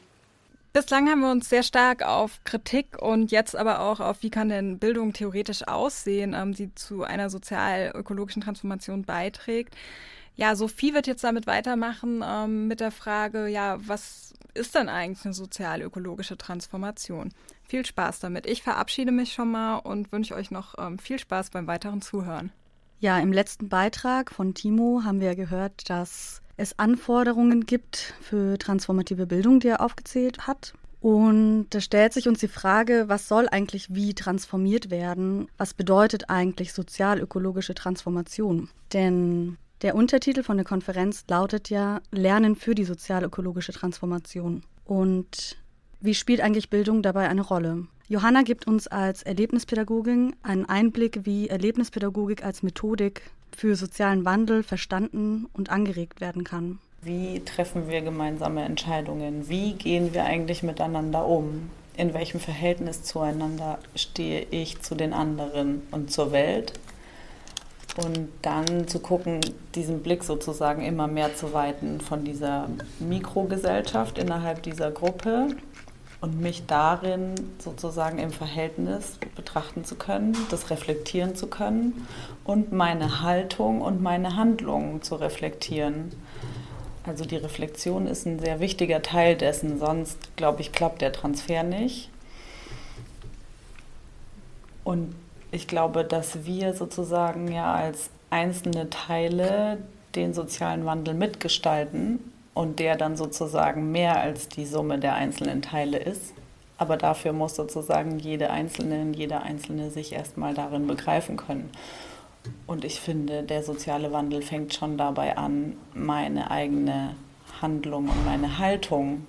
Bislang haben wir uns sehr stark auf Kritik und jetzt aber auch auf, wie kann denn Bildung theoretisch aussehen, ähm, die zu einer sozial-ökologischen Transformation beiträgt. Ja, Sophie wird jetzt damit weitermachen ähm, mit der Frage, ja, was ist denn eigentlich eine sozial-ökologische Transformation? Viel Spaß damit. Ich verabschiede mich schon mal und wünsche euch noch ähm, viel Spaß beim weiteren Zuhören. Ja, im letzten Beitrag von Timo haben wir gehört, dass es Anforderungen gibt für transformative Bildung, die er aufgezählt hat. Und da stellt sich uns die Frage, was soll eigentlich wie transformiert werden? Was bedeutet eigentlich sozial-ökologische Transformation? Denn der Untertitel von der Konferenz lautet ja Lernen für die sozial-ökologische Transformation. Und wie spielt eigentlich Bildung dabei eine Rolle? Johanna gibt uns als Erlebnispädagogin einen Einblick, wie Erlebnispädagogik als Methodik für sozialen Wandel verstanden und angeregt werden kann. Wie treffen wir gemeinsame Entscheidungen? Wie gehen wir eigentlich miteinander um? In welchem Verhältnis zueinander stehe ich zu den anderen und zur Welt? Und dann zu gucken, diesen Blick sozusagen immer mehr zu weiten von dieser Mikrogesellschaft innerhalb dieser Gruppe und mich darin sozusagen im Verhältnis betrachten zu können, das reflektieren zu können und meine Haltung und meine Handlungen zu reflektieren. Also die Reflexion ist ein sehr wichtiger Teil dessen, sonst glaube ich, klappt der Transfer nicht. Und ich glaube, dass wir sozusagen ja als einzelne Teile den sozialen Wandel mitgestalten und der dann sozusagen mehr als die Summe der einzelnen Teile ist. Aber dafür muss sozusagen jede Einzelne, jeder Einzelne sich erstmal darin begreifen können. Und ich finde, der soziale Wandel fängt schon dabei an, meine eigene Handlung und meine Haltung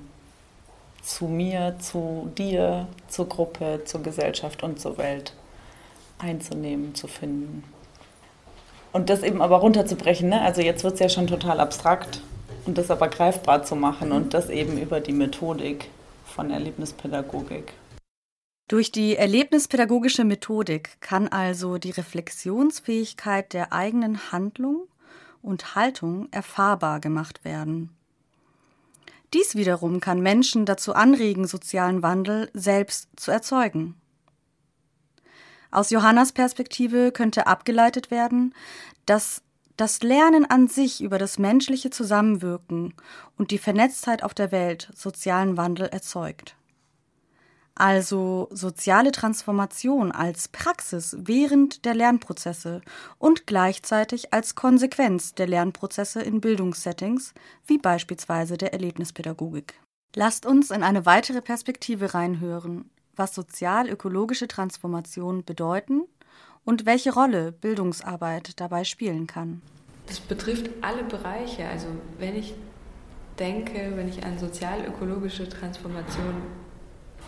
zu mir, zu dir, zur Gruppe, zur Gesellschaft und zur Welt einzunehmen, zu finden. Und das eben aber runterzubrechen, ne? also jetzt wird es ja schon total abstrakt und das aber greifbar zu machen und das eben über die Methodik von Erlebnispädagogik. Durch die erlebnispädagogische Methodik kann also die Reflexionsfähigkeit der eigenen Handlung und Haltung erfahrbar gemacht werden. Dies wiederum kann Menschen dazu anregen, sozialen Wandel selbst zu erzeugen. Aus Johannas Perspektive könnte abgeleitet werden, dass das Lernen an sich über das menschliche Zusammenwirken und die Vernetztheit auf der Welt sozialen Wandel erzeugt. Also soziale Transformation als Praxis während der Lernprozesse und gleichzeitig als Konsequenz der Lernprozesse in Bildungssettings, wie beispielsweise der Erlebnispädagogik. Lasst uns in eine weitere Perspektive reinhören, was sozial-ökologische Transformation bedeuten und welche Rolle Bildungsarbeit dabei spielen kann. Das betrifft alle Bereiche. Also wenn ich denke, wenn ich an sozial-ökologische Transformation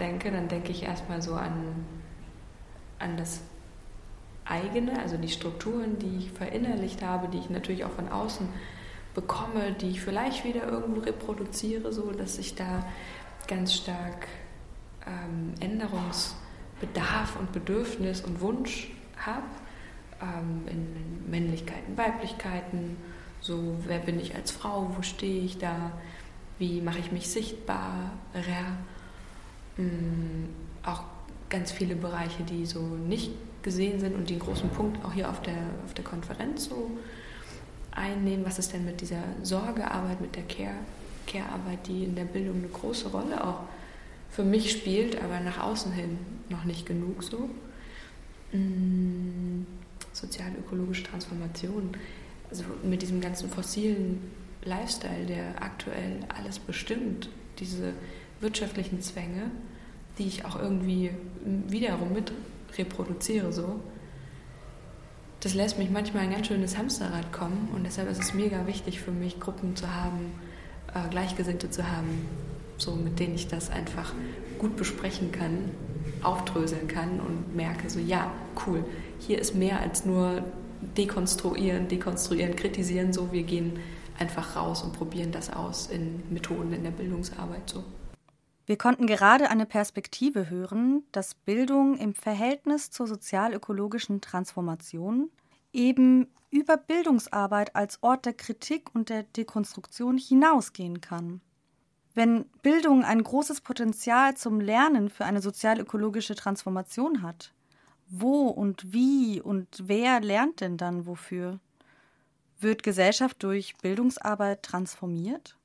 denke, dann denke ich erstmal so an, an das eigene, also die Strukturen, die ich verinnerlicht habe, die ich natürlich auch von außen bekomme, die ich vielleicht wieder irgendwo reproduziere, so dass ich da ganz stark ähm, Änderungsbedarf Bedarf und Bedürfnis und Wunsch habe, ähm, in, Männlichkeiten, Weiblichkeiten, so wer bin ich als Frau, wo stehe ich da, wie mache ich mich sichtbarer, ähm, auch ganz viele Bereiche, die so nicht gesehen sind und einen großen Punkt auch hier auf der, auf der Konferenz so einnehmen. Was ist denn mit dieser Sorgearbeit, mit der Care, Care-Arbeit, die in der Bildung eine große Rolle auch für mich spielt, aber nach außen hin noch nicht genug so. Mm, sozial-ökologische Transformation, also mit diesem ganzen fossilen Lifestyle, der aktuell alles bestimmt, diese wirtschaftlichen Zwänge, die ich auch irgendwie wiederum mit reproduziere so. Das lässt mich manchmal ein ganz schönes Hamsterrad kommen und deshalb ist es mega wichtig für mich, Gruppen zu haben, äh, Gleichgesinnte zu haben, so mit denen ich das einfach gut besprechen kann, aufdröseln kann und merke so, ja, cool, hier ist mehr als nur dekonstruieren, dekonstruieren, kritisieren, so wir gehen einfach raus und probieren das aus in Methoden in der Bildungsarbeit so. Wir konnten gerade eine Perspektive hören, dass Bildung im Verhältnis zur sozialökologischen Transformation eben über Bildungsarbeit als Ort der Kritik und der Dekonstruktion hinausgehen kann. Wenn Bildung ein großes Potenzial zum Lernen für eine sozialökologische Transformation hat, wo und wie und wer lernt denn dann wofür? Wird Gesellschaft durch Bildungsarbeit transformiert?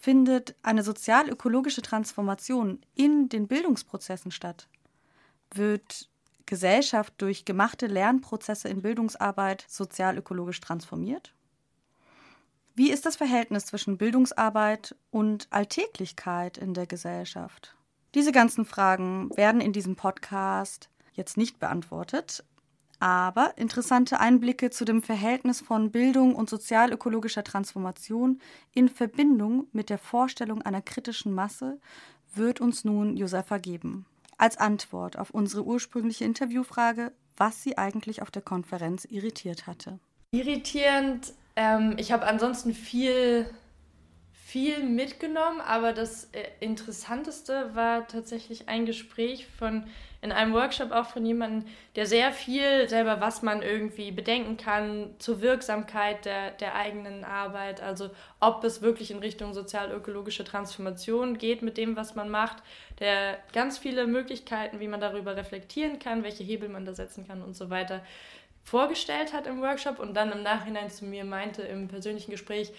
Findet eine sozial-ökologische Transformation in den Bildungsprozessen statt? Wird Gesellschaft durch gemachte Lernprozesse in Bildungsarbeit sozial-ökologisch transformiert? Wie ist das Verhältnis zwischen Bildungsarbeit und Alltäglichkeit in der Gesellschaft? Diese ganzen Fragen werden in diesem Podcast jetzt nicht beantwortet, aber interessante Einblicke zu dem Verhältnis von Bildung und sozialökologischer Transformation in Verbindung mit der Vorstellung einer kritischen Masse wird uns nun Josefa geben. Als Antwort auf unsere ursprüngliche Interviewfrage, was sie eigentlich auf der Konferenz irritiert hatte. Irritierend, ähm, ich habe ansonsten viel viel mitgenommen, aber das äh, Interessanteste war tatsächlich ein Gespräch von in einem Workshop auch von jemandem, der sehr viel selber, was man irgendwie bedenken kann zur Wirksamkeit der, der eigenen Arbeit, also ob es wirklich in Richtung sozial-ökologische Transformation geht mit dem, was man macht, der ganz viele Möglichkeiten, wie man darüber reflektieren kann, welche Hebel man da setzen kann und so weiter vorgestellt hat im Workshop und dann im Nachhinein zu mir meinte im persönlichen Gespräch,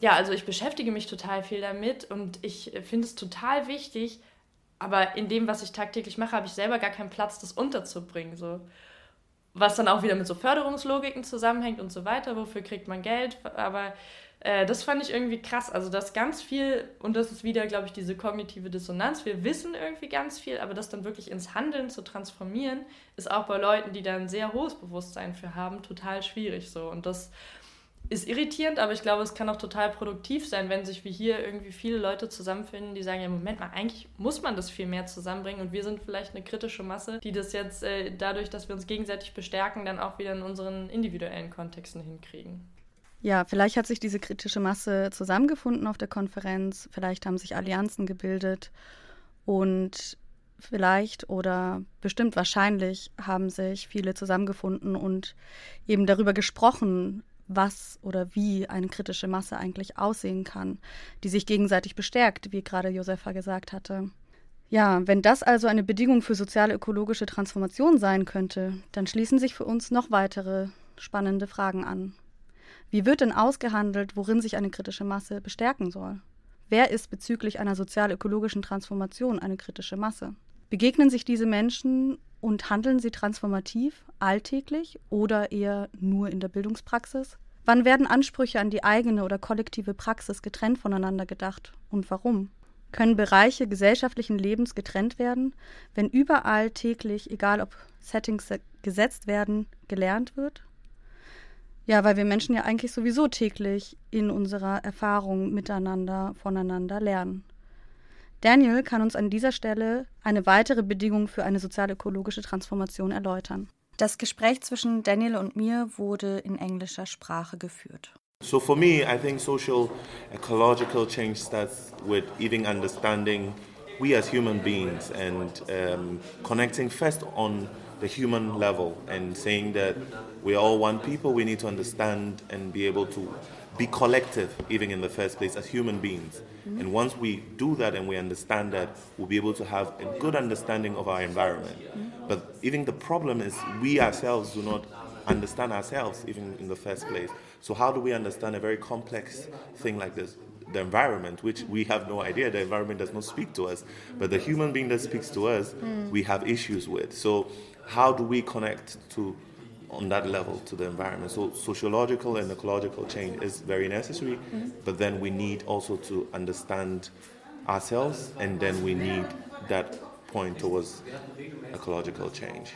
ja, also ich beschäftige mich total viel damit und ich finde es total wichtig, aber in dem, was ich tagtäglich mache, habe ich selber gar keinen Platz, das unterzubringen. So. Was dann auch wieder mit so Förderungslogiken zusammenhängt und so weiter. Wofür kriegt man Geld? Aber äh, das fand ich irgendwie krass. Also, das ganz viel, und das ist wieder, glaube ich, diese kognitive Dissonanz. Wir wissen irgendwie ganz viel, aber das dann wirklich ins Handeln zu transformieren, ist auch bei Leuten, die da ein sehr hohes Bewusstsein für haben, total schwierig so. Und das ist irritierend, aber ich glaube, es kann auch total produktiv sein, wenn sich wie hier irgendwie viele Leute zusammenfinden, die sagen, ja, Moment mal, eigentlich muss man das viel mehr zusammenbringen und wir sind vielleicht eine kritische Masse, die das jetzt äh, dadurch, dass wir uns gegenseitig bestärken, dann auch wieder in unseren individuellen Kontexten hinkriegen. Ja, vielleicht hat sich diese kritische Masse zusammengefunden auf der Konferenz, vielleicht haben sich Allianzen gebildet und vielleicht oder bestimmt wahrscheinlich haben sich viele zusammengefunden und eben darüber gesprochen, was oder wie eine kritische Masse eigentlich aussehen kann, die sich gegenseitig bestärkt, wie gerade Josefa gesagt hatte. Ja, wenn das also eine Bedingung für soziale ökologische Transformation sein könnte, dann schließen sich für uns noch weitere spannende Fragen an. Wie wird denn ausgehandelt, worin sich eine kritische Masse bestärken soll? Wer ist bezüglich einer sozial-ökologischen Transformation eine kritische Masse? Begegnen sich diese Menschen und handeln sie transformativ, alltäglich oder eher nur in der Bildungspraxis? Wann werden Ansprüche an die eigene oder kollektive Praxis getrennt voneinander gedacht und warum? Können Bereiche gesellschaftlichen Lebens getrennt werden, wenn überall täglich, egal ob Settings gesetzt werden, gelernt wird? Ja, weil wir Menschen ja eigentlich sowieso täglich in unserer Erfahrung miteinander, voneinander lernen. Daniel kann uns an dieser Stelle eine weitere Bedingung für eine sozial-ökologische Transformation erläutern. Das Gespräch zwischen Daniel und mir wurde in englischer Sprache geführt. So for me, I think social ecological change starts with even understanding we as human beings and um, connecting first on the human level and saying that we're all one people, we need to understand and be able to be collective, even in the first place, as human beings. Mm-hmm. And once we do that and we understand that, we'll be able to have a good understanding of our environment. Mm-hmm. But even the problem is we ourselves do not understand ourselves, even in the first place. So, how do we understand a very complex thing like this? The environment, which we have no idea, the environment does not speak to us, but the human being that speaks to us, mm. we have issues with. So, how do we connect to on that level to the environment. So sociological and ecological change is very necessary, mm-hmm. but then we need also to understand ourselves, and then we need that point towards ecological change.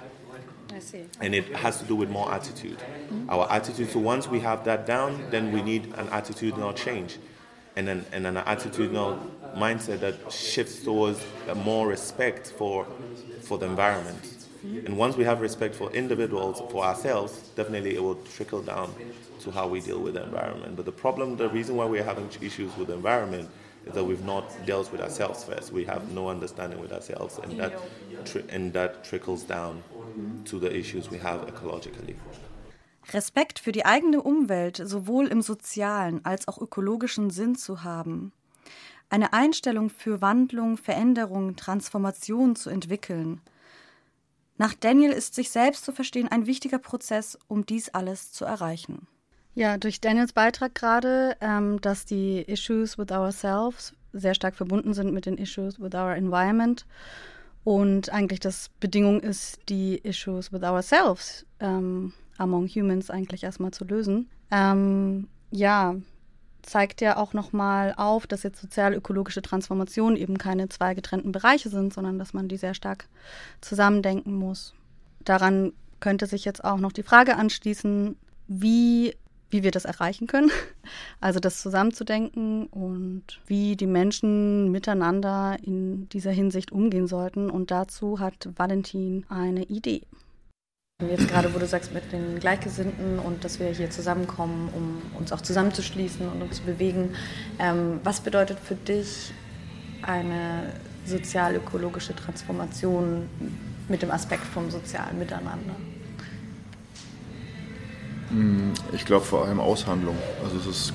I see. And it has to do with more attitude. Mm-hmm. Our attitude. So once we have that down, then we need an attitudinal change, and then and an attitudinal mindset that shifts towards more respect for for the environment. Mm-hmm. And once we have respect for individuals, for ourselves, definitely it will trickle down to how we deal with the environment. But the problem, the reason why we're having issues with the environment is that we've not dealt with ourselves first. We have no understanding with ourselves, and that and that trickles down to the issues we have ecologically. Respekt für die eigene Umwelt sowohl im sozialen als auch ökologischen Sinn zu haben. Eine Einstellung für Wandlung, Veränderung, Transformation zu entwickeln. Nach Daniel ist sich selbst zu verstehen ein wichtiger Prozess, um dies alles zu erreichen. Ja, durch Daniels Beitrag gerade, ähm, dass die Issues with ourselves sehr stark verbunden sind mit den Issues with our environment und eigentlich das Bedingung ist, die Issues with ourselves ähm, among humans eigentlich erstmal zu lösen. Ähm, ja, zeigt ja auch nochmal auf, dass jetzt sozial-ökologische Transformationen eben keine zwei getrennten Bereiche sind, sondern dass man die sehr stark zusammendenken muss. Daran könnte sich jetzt auch noch die Frage anschließen, wie wie wir das erreichen können. Also das zusammenzudenken und wie die Menschen miteinander in dieser Hinsicht umgehen sollten. Und dazu hat Valentin eine Idee. Jetzt gerade, wo du sagst, mit den Gleichgesinnten und dass wir hier zusammenkommen, um uns auch zusammenzuschließen und uns zu bewegen. Ähm, was bedeutet für dich eine sozial-ökologische Transformation mit dem Aspekt vom sozialen Miteinander? Hm, ich glaube vor allem Aushandlung. Also es ist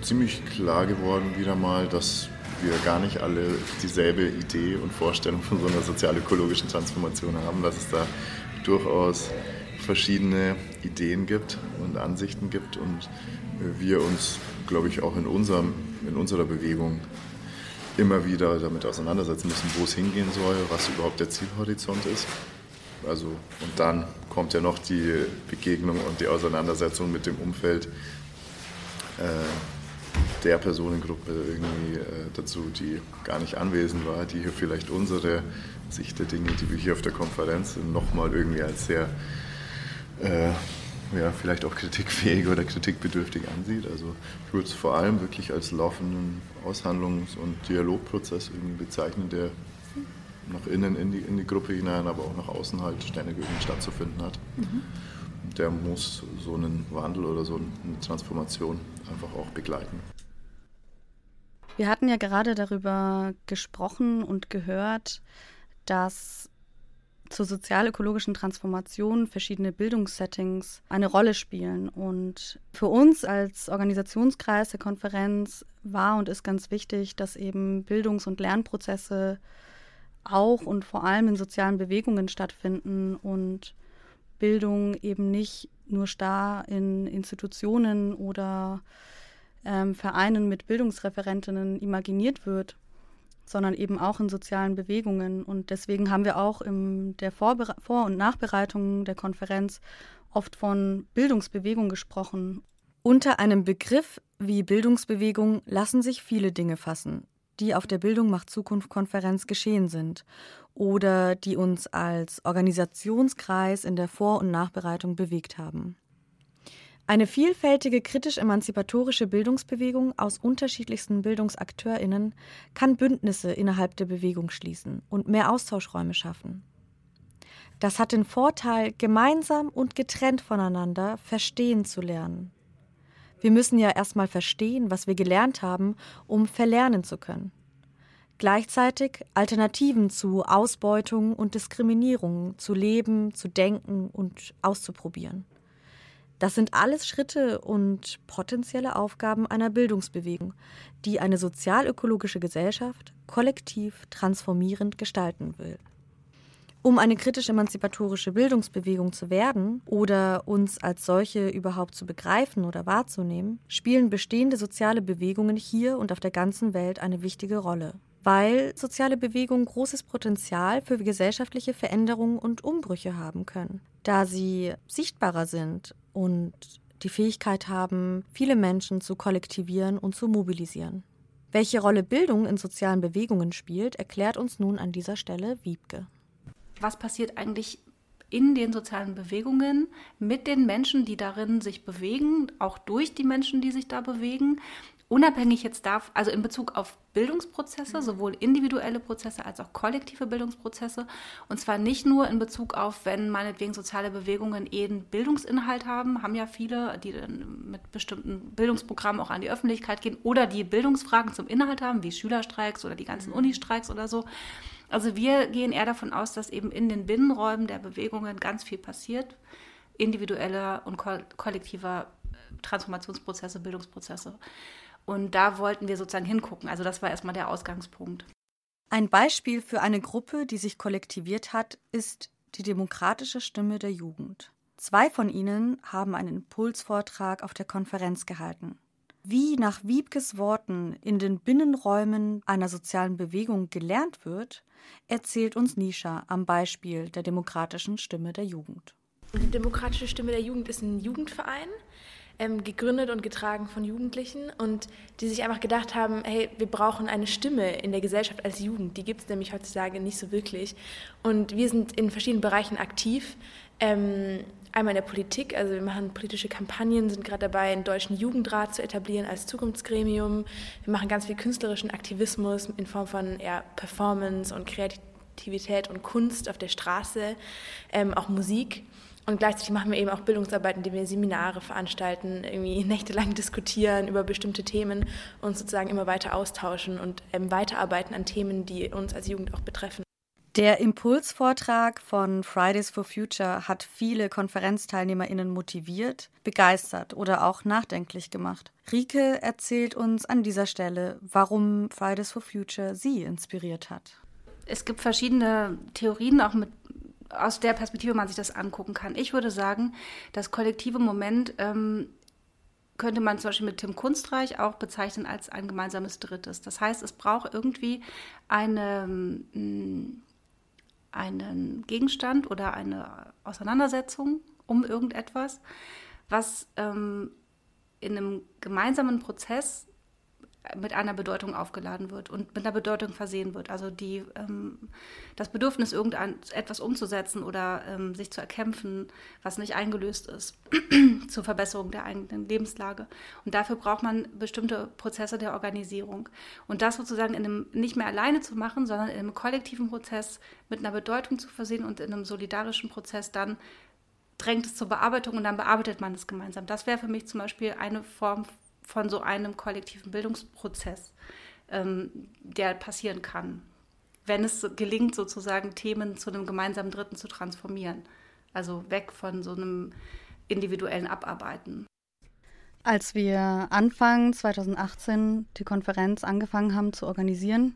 ziemlich klar geworden wieder mal, dass wir gar nicht alle dieselbe Idee und Vorstellung von so einer sozial-ökologischen Transformation haben, dass es da durchaus verschiedene Ideen gibt und Ansichten gibt und wir uns, glaube ich, auch in, unserem, in unserer Bewegung immer wieder damit auseinandersetzen müssen, wo es hingehen soll, was überhaupt der Zielhorizont ist. Also, und dann kommt ja noch die Begegnung und die Auseinandersetzung mit dem Umfeld äh, der Personengruppe irgendwie äh, dazu, die gar nicht anwesend war, die hier vielleicht unsere Sicht der Dinge, die wir hier auf der Konferenz sind, nochmal irgendwie als sehr, äh, ja, vielleicht auch kritikfähig oder kritikbedürftig ansieht. Also ich würde es vor allem wirklich als laufenden Aushandlungs- und Dialogprozess irgendwie bezeichnen, der nach innen in die, in die Gruppe hinein, aber auch nach außen halt ständig irgendwie stattzufinden hat. Mhm. Der muss so einen Wandel oder so eine Transformation einfach auch begleiten. Wir hatten ja gerade darüber gesprochen und gehört, dass zur sozial-ökologischen Transformation verschiedene Bildungssettings eine Rolle spielen. Und für uns als Organisationskreis der Konferenz war und ist ganz wichtig, dass eben Bildungs- und Lernprozesse auch und vor allem in sozialen Bewegungen stattfinden und Bildung eben nicht nur starr in Institutionen oder ähm, Vereinen mit Bildungsreferentinnen imaginiert wird, sondern eben auch in sozialen Bewegungen. Und deswegen haben wir auch in der Vorbere Vor- und Nachbereitung der Konferenz oft von Bildungsbewegung gesprochen. Unter einem Begriff wie Bildungsbewegung lassen sich viele Dinge fassen die auf der Bildung macht Zukunft Konferenz geschehen sind oder die uns als Organisationskreis in der Vor- und Nachbereitung bewegt haben. Eine vielfältige kritisch-emanzipatorische Bildungsbewegung aus unterschiedlichsten Bildungsakteurinnen kann Bündnisse innerhalb der Bewegung schließen und mehr Austauschräume schaffen. Das hat den Vorteil, gemeinsam und getrennt voneinander verstehen zu lernen. Wir müssen ja erstmal verstehen, was wir gelernt haben, um verlernen zu können. Gleichzeitig Alternativen zu Ausbeutung und Diskriminierung zu leben, zu denken und auszuprobieren. Das sind alles Schritte und potenzielle Aufgaben einer Bildungsbewegung, die eine sozialökologische Gesellschaft kollektiv transformierend gestalten will. Um eine kritisch-emanzipatorische Bildungsbewegung zu werden oder uns als solche überhaupt zu begreifen oder wahrzunehmen, spielen bestehende soziale Bewegungen hier und auf der ganzen Welt eine wichtige Rolle. Weil soziale Bewegungen großes Potenzial für gesellschaftliche Veränderungen und Umbrüche haben können, da sie sichtbarer sind und die Fähigkeit haben, viele Menschen zu kollektivieren und zu mobilisieren. Welche Rolle Bildung in sozialen Bewegungen spielt, erklärt uns nun an dieser Stelle Wiebke was passiert eigentlich in den sozialen Bewegungen mit den Menschen, die darin sich bewegen, auch durch die Menschen, die sich da bewegen, unabhängig jetzt darf, also in Bezug auf Bildungsprozesse, sowohl individuelle Prozesse als auch kollektive Bildungsprozesse. Und zwar nicht nur in Bezug auf, wenn meinetwegen soziale Bewegungen eh einen Bildungsinhalt haben, haben ja viele, die dann mit bestimmten Bildungsprogrammen auch an die Öffentlichkeit gehen oder die Bildungsfragen zum Inhalt haben, wie Schülerstreiks oder die ganzen mhm. Unistreiks oder so. Also wir gehen eher davon aus, dass eben in den Binnenräumen der Bewegungen ganz viel passiert, individueller und kollektiver äh, Transformationsprozesse, Bildungsprozesse. Und da wollten wir sozusagen hingucken. Also das war erstmal der Ausgangspunkt. Ein Beispiel für eine Gruppe, die sich kollektiviert hat, ist die demokratische Stimme der Jugend. Zwei von ihnen haben einen Impulsvortrag auf der Konferenz gehalten. Wie nach Wiebkes Worten in den Binnenräumen einer sozialen Bewegung gelernt wird, erzählt uns Nisha am Beispiel der demokratischen Stimme der Jugend. Die demokratische Stimme der Jugend ist ein Jugendverein, ähm, gegründet und getragen von Jugendlichen und die sich einfach gedacht haben, hey, wir brauchen eine Stimme in der Gesellschaft als Jugend. Die gibt es nämlich heutzutage nicht so wirklich. Und wir sind in verschiedenen Bereichen aktiv. Ähm, einmal in der Politik, also wir machen politische Kampagnen, sind gerade dabei, einen deutschen Jugendrat zu etablieren als Zukunftsgremium. Wir machen ganz viel künstlerischen Aktivismus in Form von eher Performance und Kreativität und Kunst auf der Straße, ähm, auch Musik. Und gleichzeitig machen wir eben auch Bildungsarbeit, indem wir Seminare veranstalten, irgendwie nächtelang diskutieren über bestimmte Themen und sozusagen immer weiter austauschen und ähm, weiterarbeiten an Themen, die uns als Jugend auch betreffen. Der Impulsvortrag von Fridays for Future hat viele KonferenzteilnehmerInnen motiviert, begeistert oder auch nachdenklich gemacht. Rike erzählt uns an dieser Stelle, warum Fridays for Future sie inspiriert hat. Es gibt verschiedene Theorien, auch mit aus der Perspektive man sich das angucken kann. Ich würde sagen, das kollektive Moment ähm, könnte man zum Beispiel mit Tim Kunstreich auch bezeichnen als ein gemeinsames Drittes. Das heißt, es braucht irgendwie eine, mm, einen Gegenstand oder eine Auseinandersetzung um irgendetwas, was ähm, in einem gemeinsamen Prozess mit einer Bedeutung aufgeladen wird und mit einer Bedeutung versehen wird. Also die, ähm, das Bedürfnis, irgendetwas umzusetzen oder ähm, sich zu erkämpfen, was nicht eingelöst ist, zur Verbesserung der eigenen Lebenslage. Und dafür braucht man bestimmte Prozesse der Organisierung. Und das sozusagen in einem, nicht mehr alleine zu machen, sondern in einem kollektiven Prozess mit einer Bedeutung zu versehen und in einem solidarischen Prozess dann drängt es zur Bearbeitung und dann bearbeitet man es gemeinsam. Das wäre für mich zum Beispiel eine Form von so einem kollektiven Bildungsprozess, ähm, der passieren kann, wenn es gelingt, sozusagen Themen zu einem gemeinsamen Dritten zu transformieren. Also weg von so einem individuellen Abarbeiten. Als wir Anfang 2018 die Konferenz angefangen haben zu organisieren,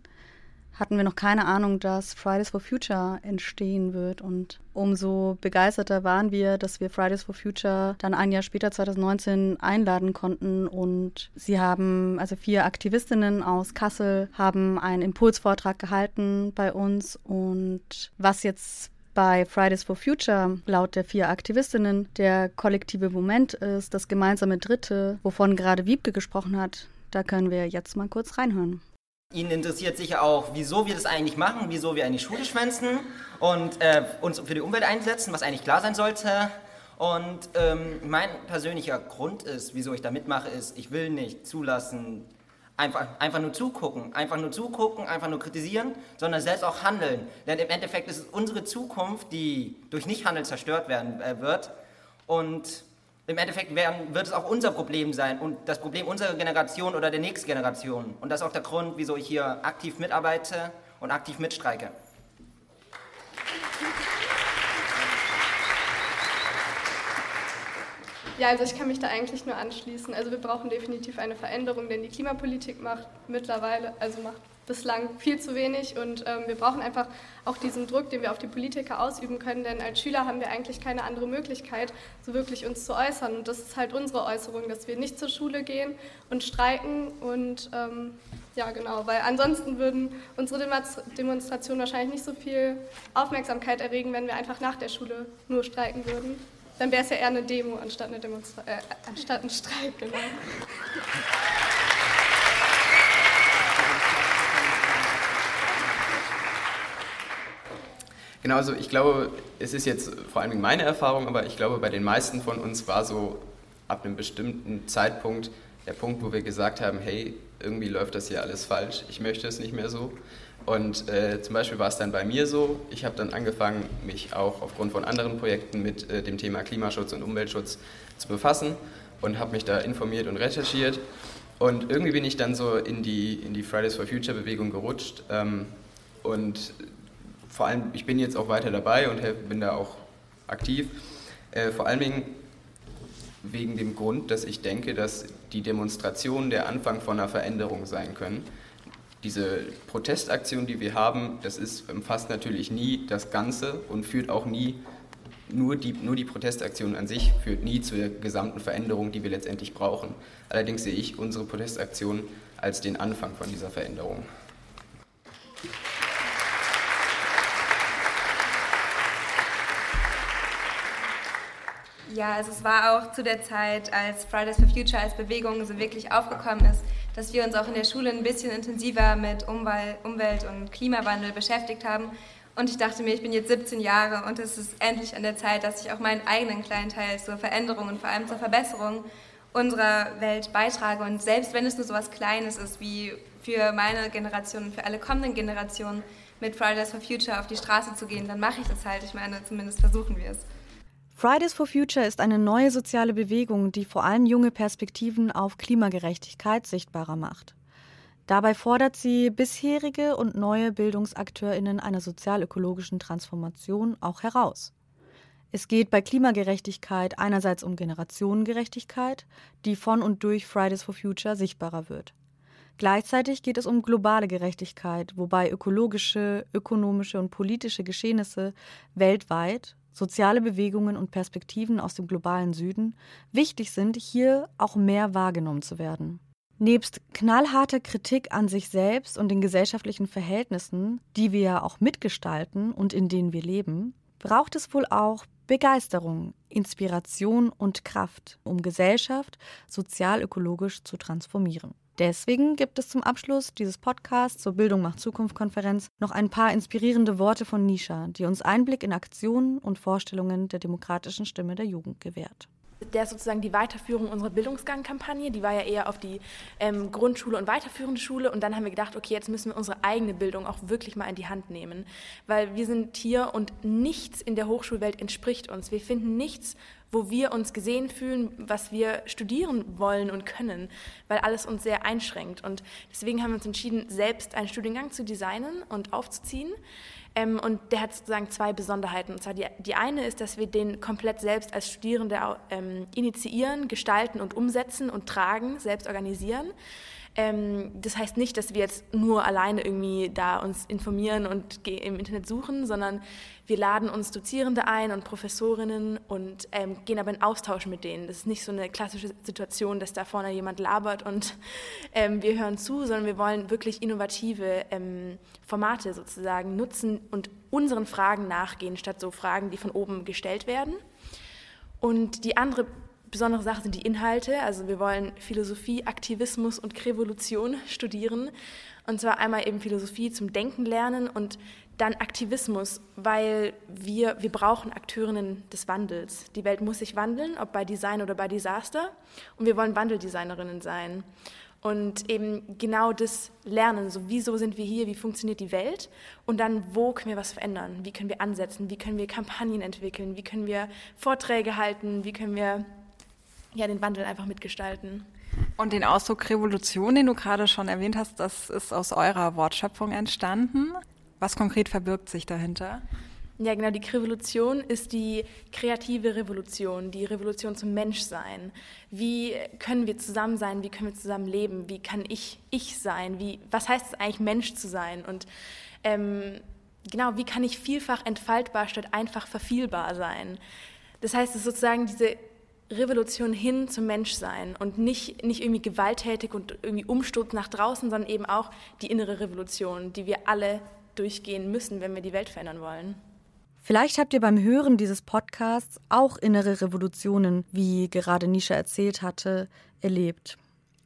hatten wir noch keine Ahnung, dass Fridays for Future entstehen wird. Und umso begeisterter waren wir, dass wir Fridays for Future dann ein Jahr später, 2019, einladen konnten. Und sie haben, also vier Aktivistinnen aus Kassel, haben einen Impulsvortrag gehalten bei uns. Und was jetzt bei Fridays for Future laut der vier Aktivistinnen der kollektive Moment ist, das gemeinsame Dritte, wovon gerade Wiebke gesprochen hat, da können wir jetzt mal kurz reinhören. Ihnen interessiert sicher auch, wieso wir das eigentlich machen, wieso wir eigentlich Schule schwänzen und äh, uns für die Umwelt einsetzen, was eigentlich klar sein sollte. Und ähm, mein persönlicher Grund ist, wieso ich da mitmache, ist, ich will nicht zulassen, einfach, einfach nur zugucken, einfach nur zugucken, einfach nur kritisieren, sondern selbst auch handeln. Denn im Endeffekt ist es unsere Zukunft, die durch Nichthandel zerstört werden äh, wird. Und im Endeffekt werden, wird es auch unser Problem sein und das Problem unserer Generation oder der nächsten Generation. Und das ist auch der Grund, wieso ich hier aktiv mitarbeite und aktiv mitstreike. Ja, also ich kann mich da eigentlich nur anschließen. Also wir brauchen definitiv eine Veränderung, denn die Klimapolitik macht mittlerweile, also macht bislang viel zu wenig. Und ähm, wir brauchen einfach auch diesen Druck, den wir auf die Politiker ausüben können, denn als Schüler haben wir eigentlich keine andere Möglichkeit, so wirklich uns zu äußern. Und das ist halt unsere Äußerung, dass wir nicht zur Schule gehen und streiken. Und ähm, ja genau, weil ansonsten würden unsere Demonstrationen wahrscheinlich nicht so viel Aufmerksamkeit erregen, wenn wir einfach nach der Schule nur streiken würden. Dann wäre es ja eher eine Demo anstatt, eine Demonstra äh, anstatt ein Streik. Genau. Genau, also ich glaube, es ist jetzt vor allem meine Erfahrung, aber ich glaube, bei den meisten von uns war so ab einem bestimmten Zeitpunkt der Punkt, wo wir gesagt haben, hey, irgendwie läuft das hier alles falsch, ich möchte es nicht mehr so. Und äh, zum Beispiel war es dann bei mir so, ich habe dann angefangen, mich auch aufgrund von anderen Projekten mit äh, dem Thema Klimaschutz und Umweltschutz zu befassen und habe mich da informiert und recherchiert. Und irgendwie bin ich dann so in die, in die Fridays for Future Bewegung gerutscht. Ähm, und vor allem, ich bin jetzt auch weiter dabei und bin da auch aktiv. Äh, vor allen Dingen wegen dem Grund, dass ich denke, dass die Demonstrationen der Anfang von einer Veränderung sein können diese Protestaktion, die wir haben, das ist, umfasst natürlich nie das Ganze und führt auch nie, nur die, nur die Protestaktion an sich führt nie zur gesamten Veränderung, die wir letztendlich brauchen. Allerdings sehe ich unsere Protestaktion als den Anfang von dieser Veränderung. Ja, also es war auch zu der Zeit, als Fridays for Future als Bewegung so wirklich aufgekommen ist, dass wir uns auch in der Schule ein bisschen intensiver mit Umwelt und Klimawandel beschäftigt haben. Und ich dachte mir, ich bin jetzt 17 Jahre und es ist endlich an der Zeit, dass ich auch meinen eigenen kleinen Teil zur Veränderung und vor allem zur Verbesserung unserer Welt beitrage. Und selbst wenn es nur so etwas Kleines ist, wie für meine Generation und für alle kommenden Generationen mit Fridays for Future auf die Straße zu gehen, dann mache ich das halt. Ich meine, zumindest versuchen wir es. Fridays for Future ist eine neue soziale Bewegung, die vor allem junge Perspektiven auf Klimagerechtigkeit sichtbarer macht. Dabei fordert sie bisherige und neue Bildungsakteurinnen einer sozial-ökologischen Transformation auch heraus. Es geht bei Klimagerechtigkeit einerseits um Generationengerechtigkeit, die von und durch Fridays for Future sichtbarer wird. Gleichzeitig geht es um globale Gerechtigkeit, wobei ökologische, ökonomische und politische Geschehnisse weltweit soziale Bewegungen und Perspektiven aus dem globalen Süden wichtig sind, hier auch mehr wahrgenommen zu werden. Nebst knallharter Kritik an sich selbst und den gesellschaftlichen Verhältnissen, die wir ja auch mitgestalten und in denen wir leben, braucht es wohl auch Begeisterung, Inspiration und Kraft, um Gesellschaft sozial-ökologisch zu transformieren. Deswegen gibt es zum Abschluss dieses Podcasts zur Bildung macht Zukunft Konferenz noch ein paar inspirierende Worte von Nisha, die uns Einblick in Aktionen und Vorstellungen der demokratischen Stimme der Jugend gewährt der ist sozusagen die Weiterführung unserer Bildungsgangkampagne. Die war ja eher auf die ähm, Grundschule und weiterführende Schule. Und dann haben wir gedacht, okay, jetzt müssen wir unsere eigene Bildung auch wirklich mal in die Hand nehmen. Weil wir sind hier und nichts in der Hochschulwelt entspricht uns. Wir finden nichts, wo wir uns gesehen fühlen, was wir studieren wollen und können, weil alles uns sehr einschränkt. Und deswegen haben wir uns entschieden, selbst einen Studiengang zu designen und aufzuziehen. Ähm, und der hat sozusagen zwei Besonderheiten. Und zwar die, die eine ist, dass wir den komplett selbst als Studierende ähm, initiieren, gestalten und umsetzen und tragen, selbst organisieren. Ähm, das heißt nicht, dass wir jetzt nur alleine irgendwie da uns informieren und im Internet suchen, sondern wir laden uns Dozierende ein und Professorinnen und ähm, gehen aber in Austausch mit denen. Das ist nicht so eine klassische Situation, dass da vorne jemand labert und ähm, wir hören zu, sondern wir wollen wirklich innovative ähm, Formate sozusagen nutzen und unseren Fragen nachgehen, statt so Fragen, die von oben gestellt werden. Und die andere besondere Sache sind die Inhalte. Also wir wollen Philosophie, Aktivismus und Revolution studieren. Und zwar einmal eben Philosophie zum Denken lernen und dann Aktivismus, weil wir, wir brauchen Akteurinnen des Wandels. Die Welt muss sich wandeln, ob bei Design oder bei Desaster. Und wir wollen Wandeldesignerinnen sein. Und eben genau das lernen, so wieso sind wir hier, wie funktioniert die Welt und dann wo können wir was verändern, wie können wir ansetzen, wie können wir Kampagnen entwickeln, wie können wir Vorträge halten, wie können wir ja, den Wandel einfach mitgestalten. Und den Ausdruck Revolution, den du gerade schon erwähnt hast, das ist aus eurer Wortschöpfung entstanden. Was konkret verbirgt sich dahinter? Ja, genau. Die Revolution ist die kreative Revolution, die Revolution zum Menschsein. Wie können wir zusammen sein? Wie können wir zusammen leben? Wie kann ich ich sein? Wie, was heißt es eigentlich, Mensch zu sein? Und ähm, genau, wie kann ich vielfach entfaltbar statt einfach verfielbar sein? Das heißt, es ist sozusagen diese Revolution hin zum Menschsein und nicht, nicht irgendwie gewalttätig und irgendwie Umsturz nach draußen, sondern eben auch die innere Revolution, die wir alle durchgehen müssen, wenn wir die Welt verändern wollen. Vielleicht habt ihr beim Hören dieses Podcasts auch innere Revolutionen, wie gerade Nisha erzählt hatte, erlebt.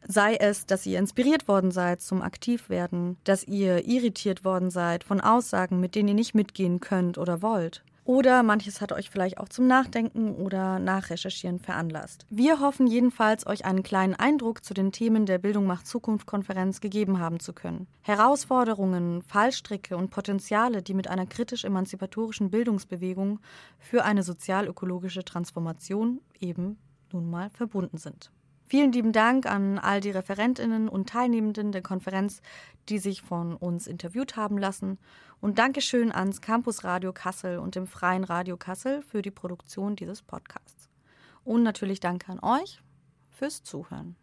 Sei es, dass ihr inspiriert worden seid zum Aktivwerden, dass ihr irritiert worden seid von Aussagen, mit denen ihr nicht mitgehen könnt oder wollt. Oder manches hat euch vielleicht auch zum Nachdenken oder Nachrecherchieren veranlasst. Wir hoffen jedenfalls, euch einen kleinen Eindruck zu den Themen der Bildung macht Zukunft Konferenz gegeben haben zu können. Herausforderungen, Fallstricke und Potenziale, die mit einer kritisch-emanzipatorischen Bildungsbewegung für eine sozial-ökologische Transformation eben nun mal verbunden sind. Vielen lieben Dank an all die Referentinnen und Teilnehmenden der Konferenz, die sich von uns interviewt haben lassen. Und Dankeschön ans Campus Radio Kassel und dem Freien Radio Kassel für die Produktion dieses Podcasts. Und natürlich danke an euch fürs Zuhören.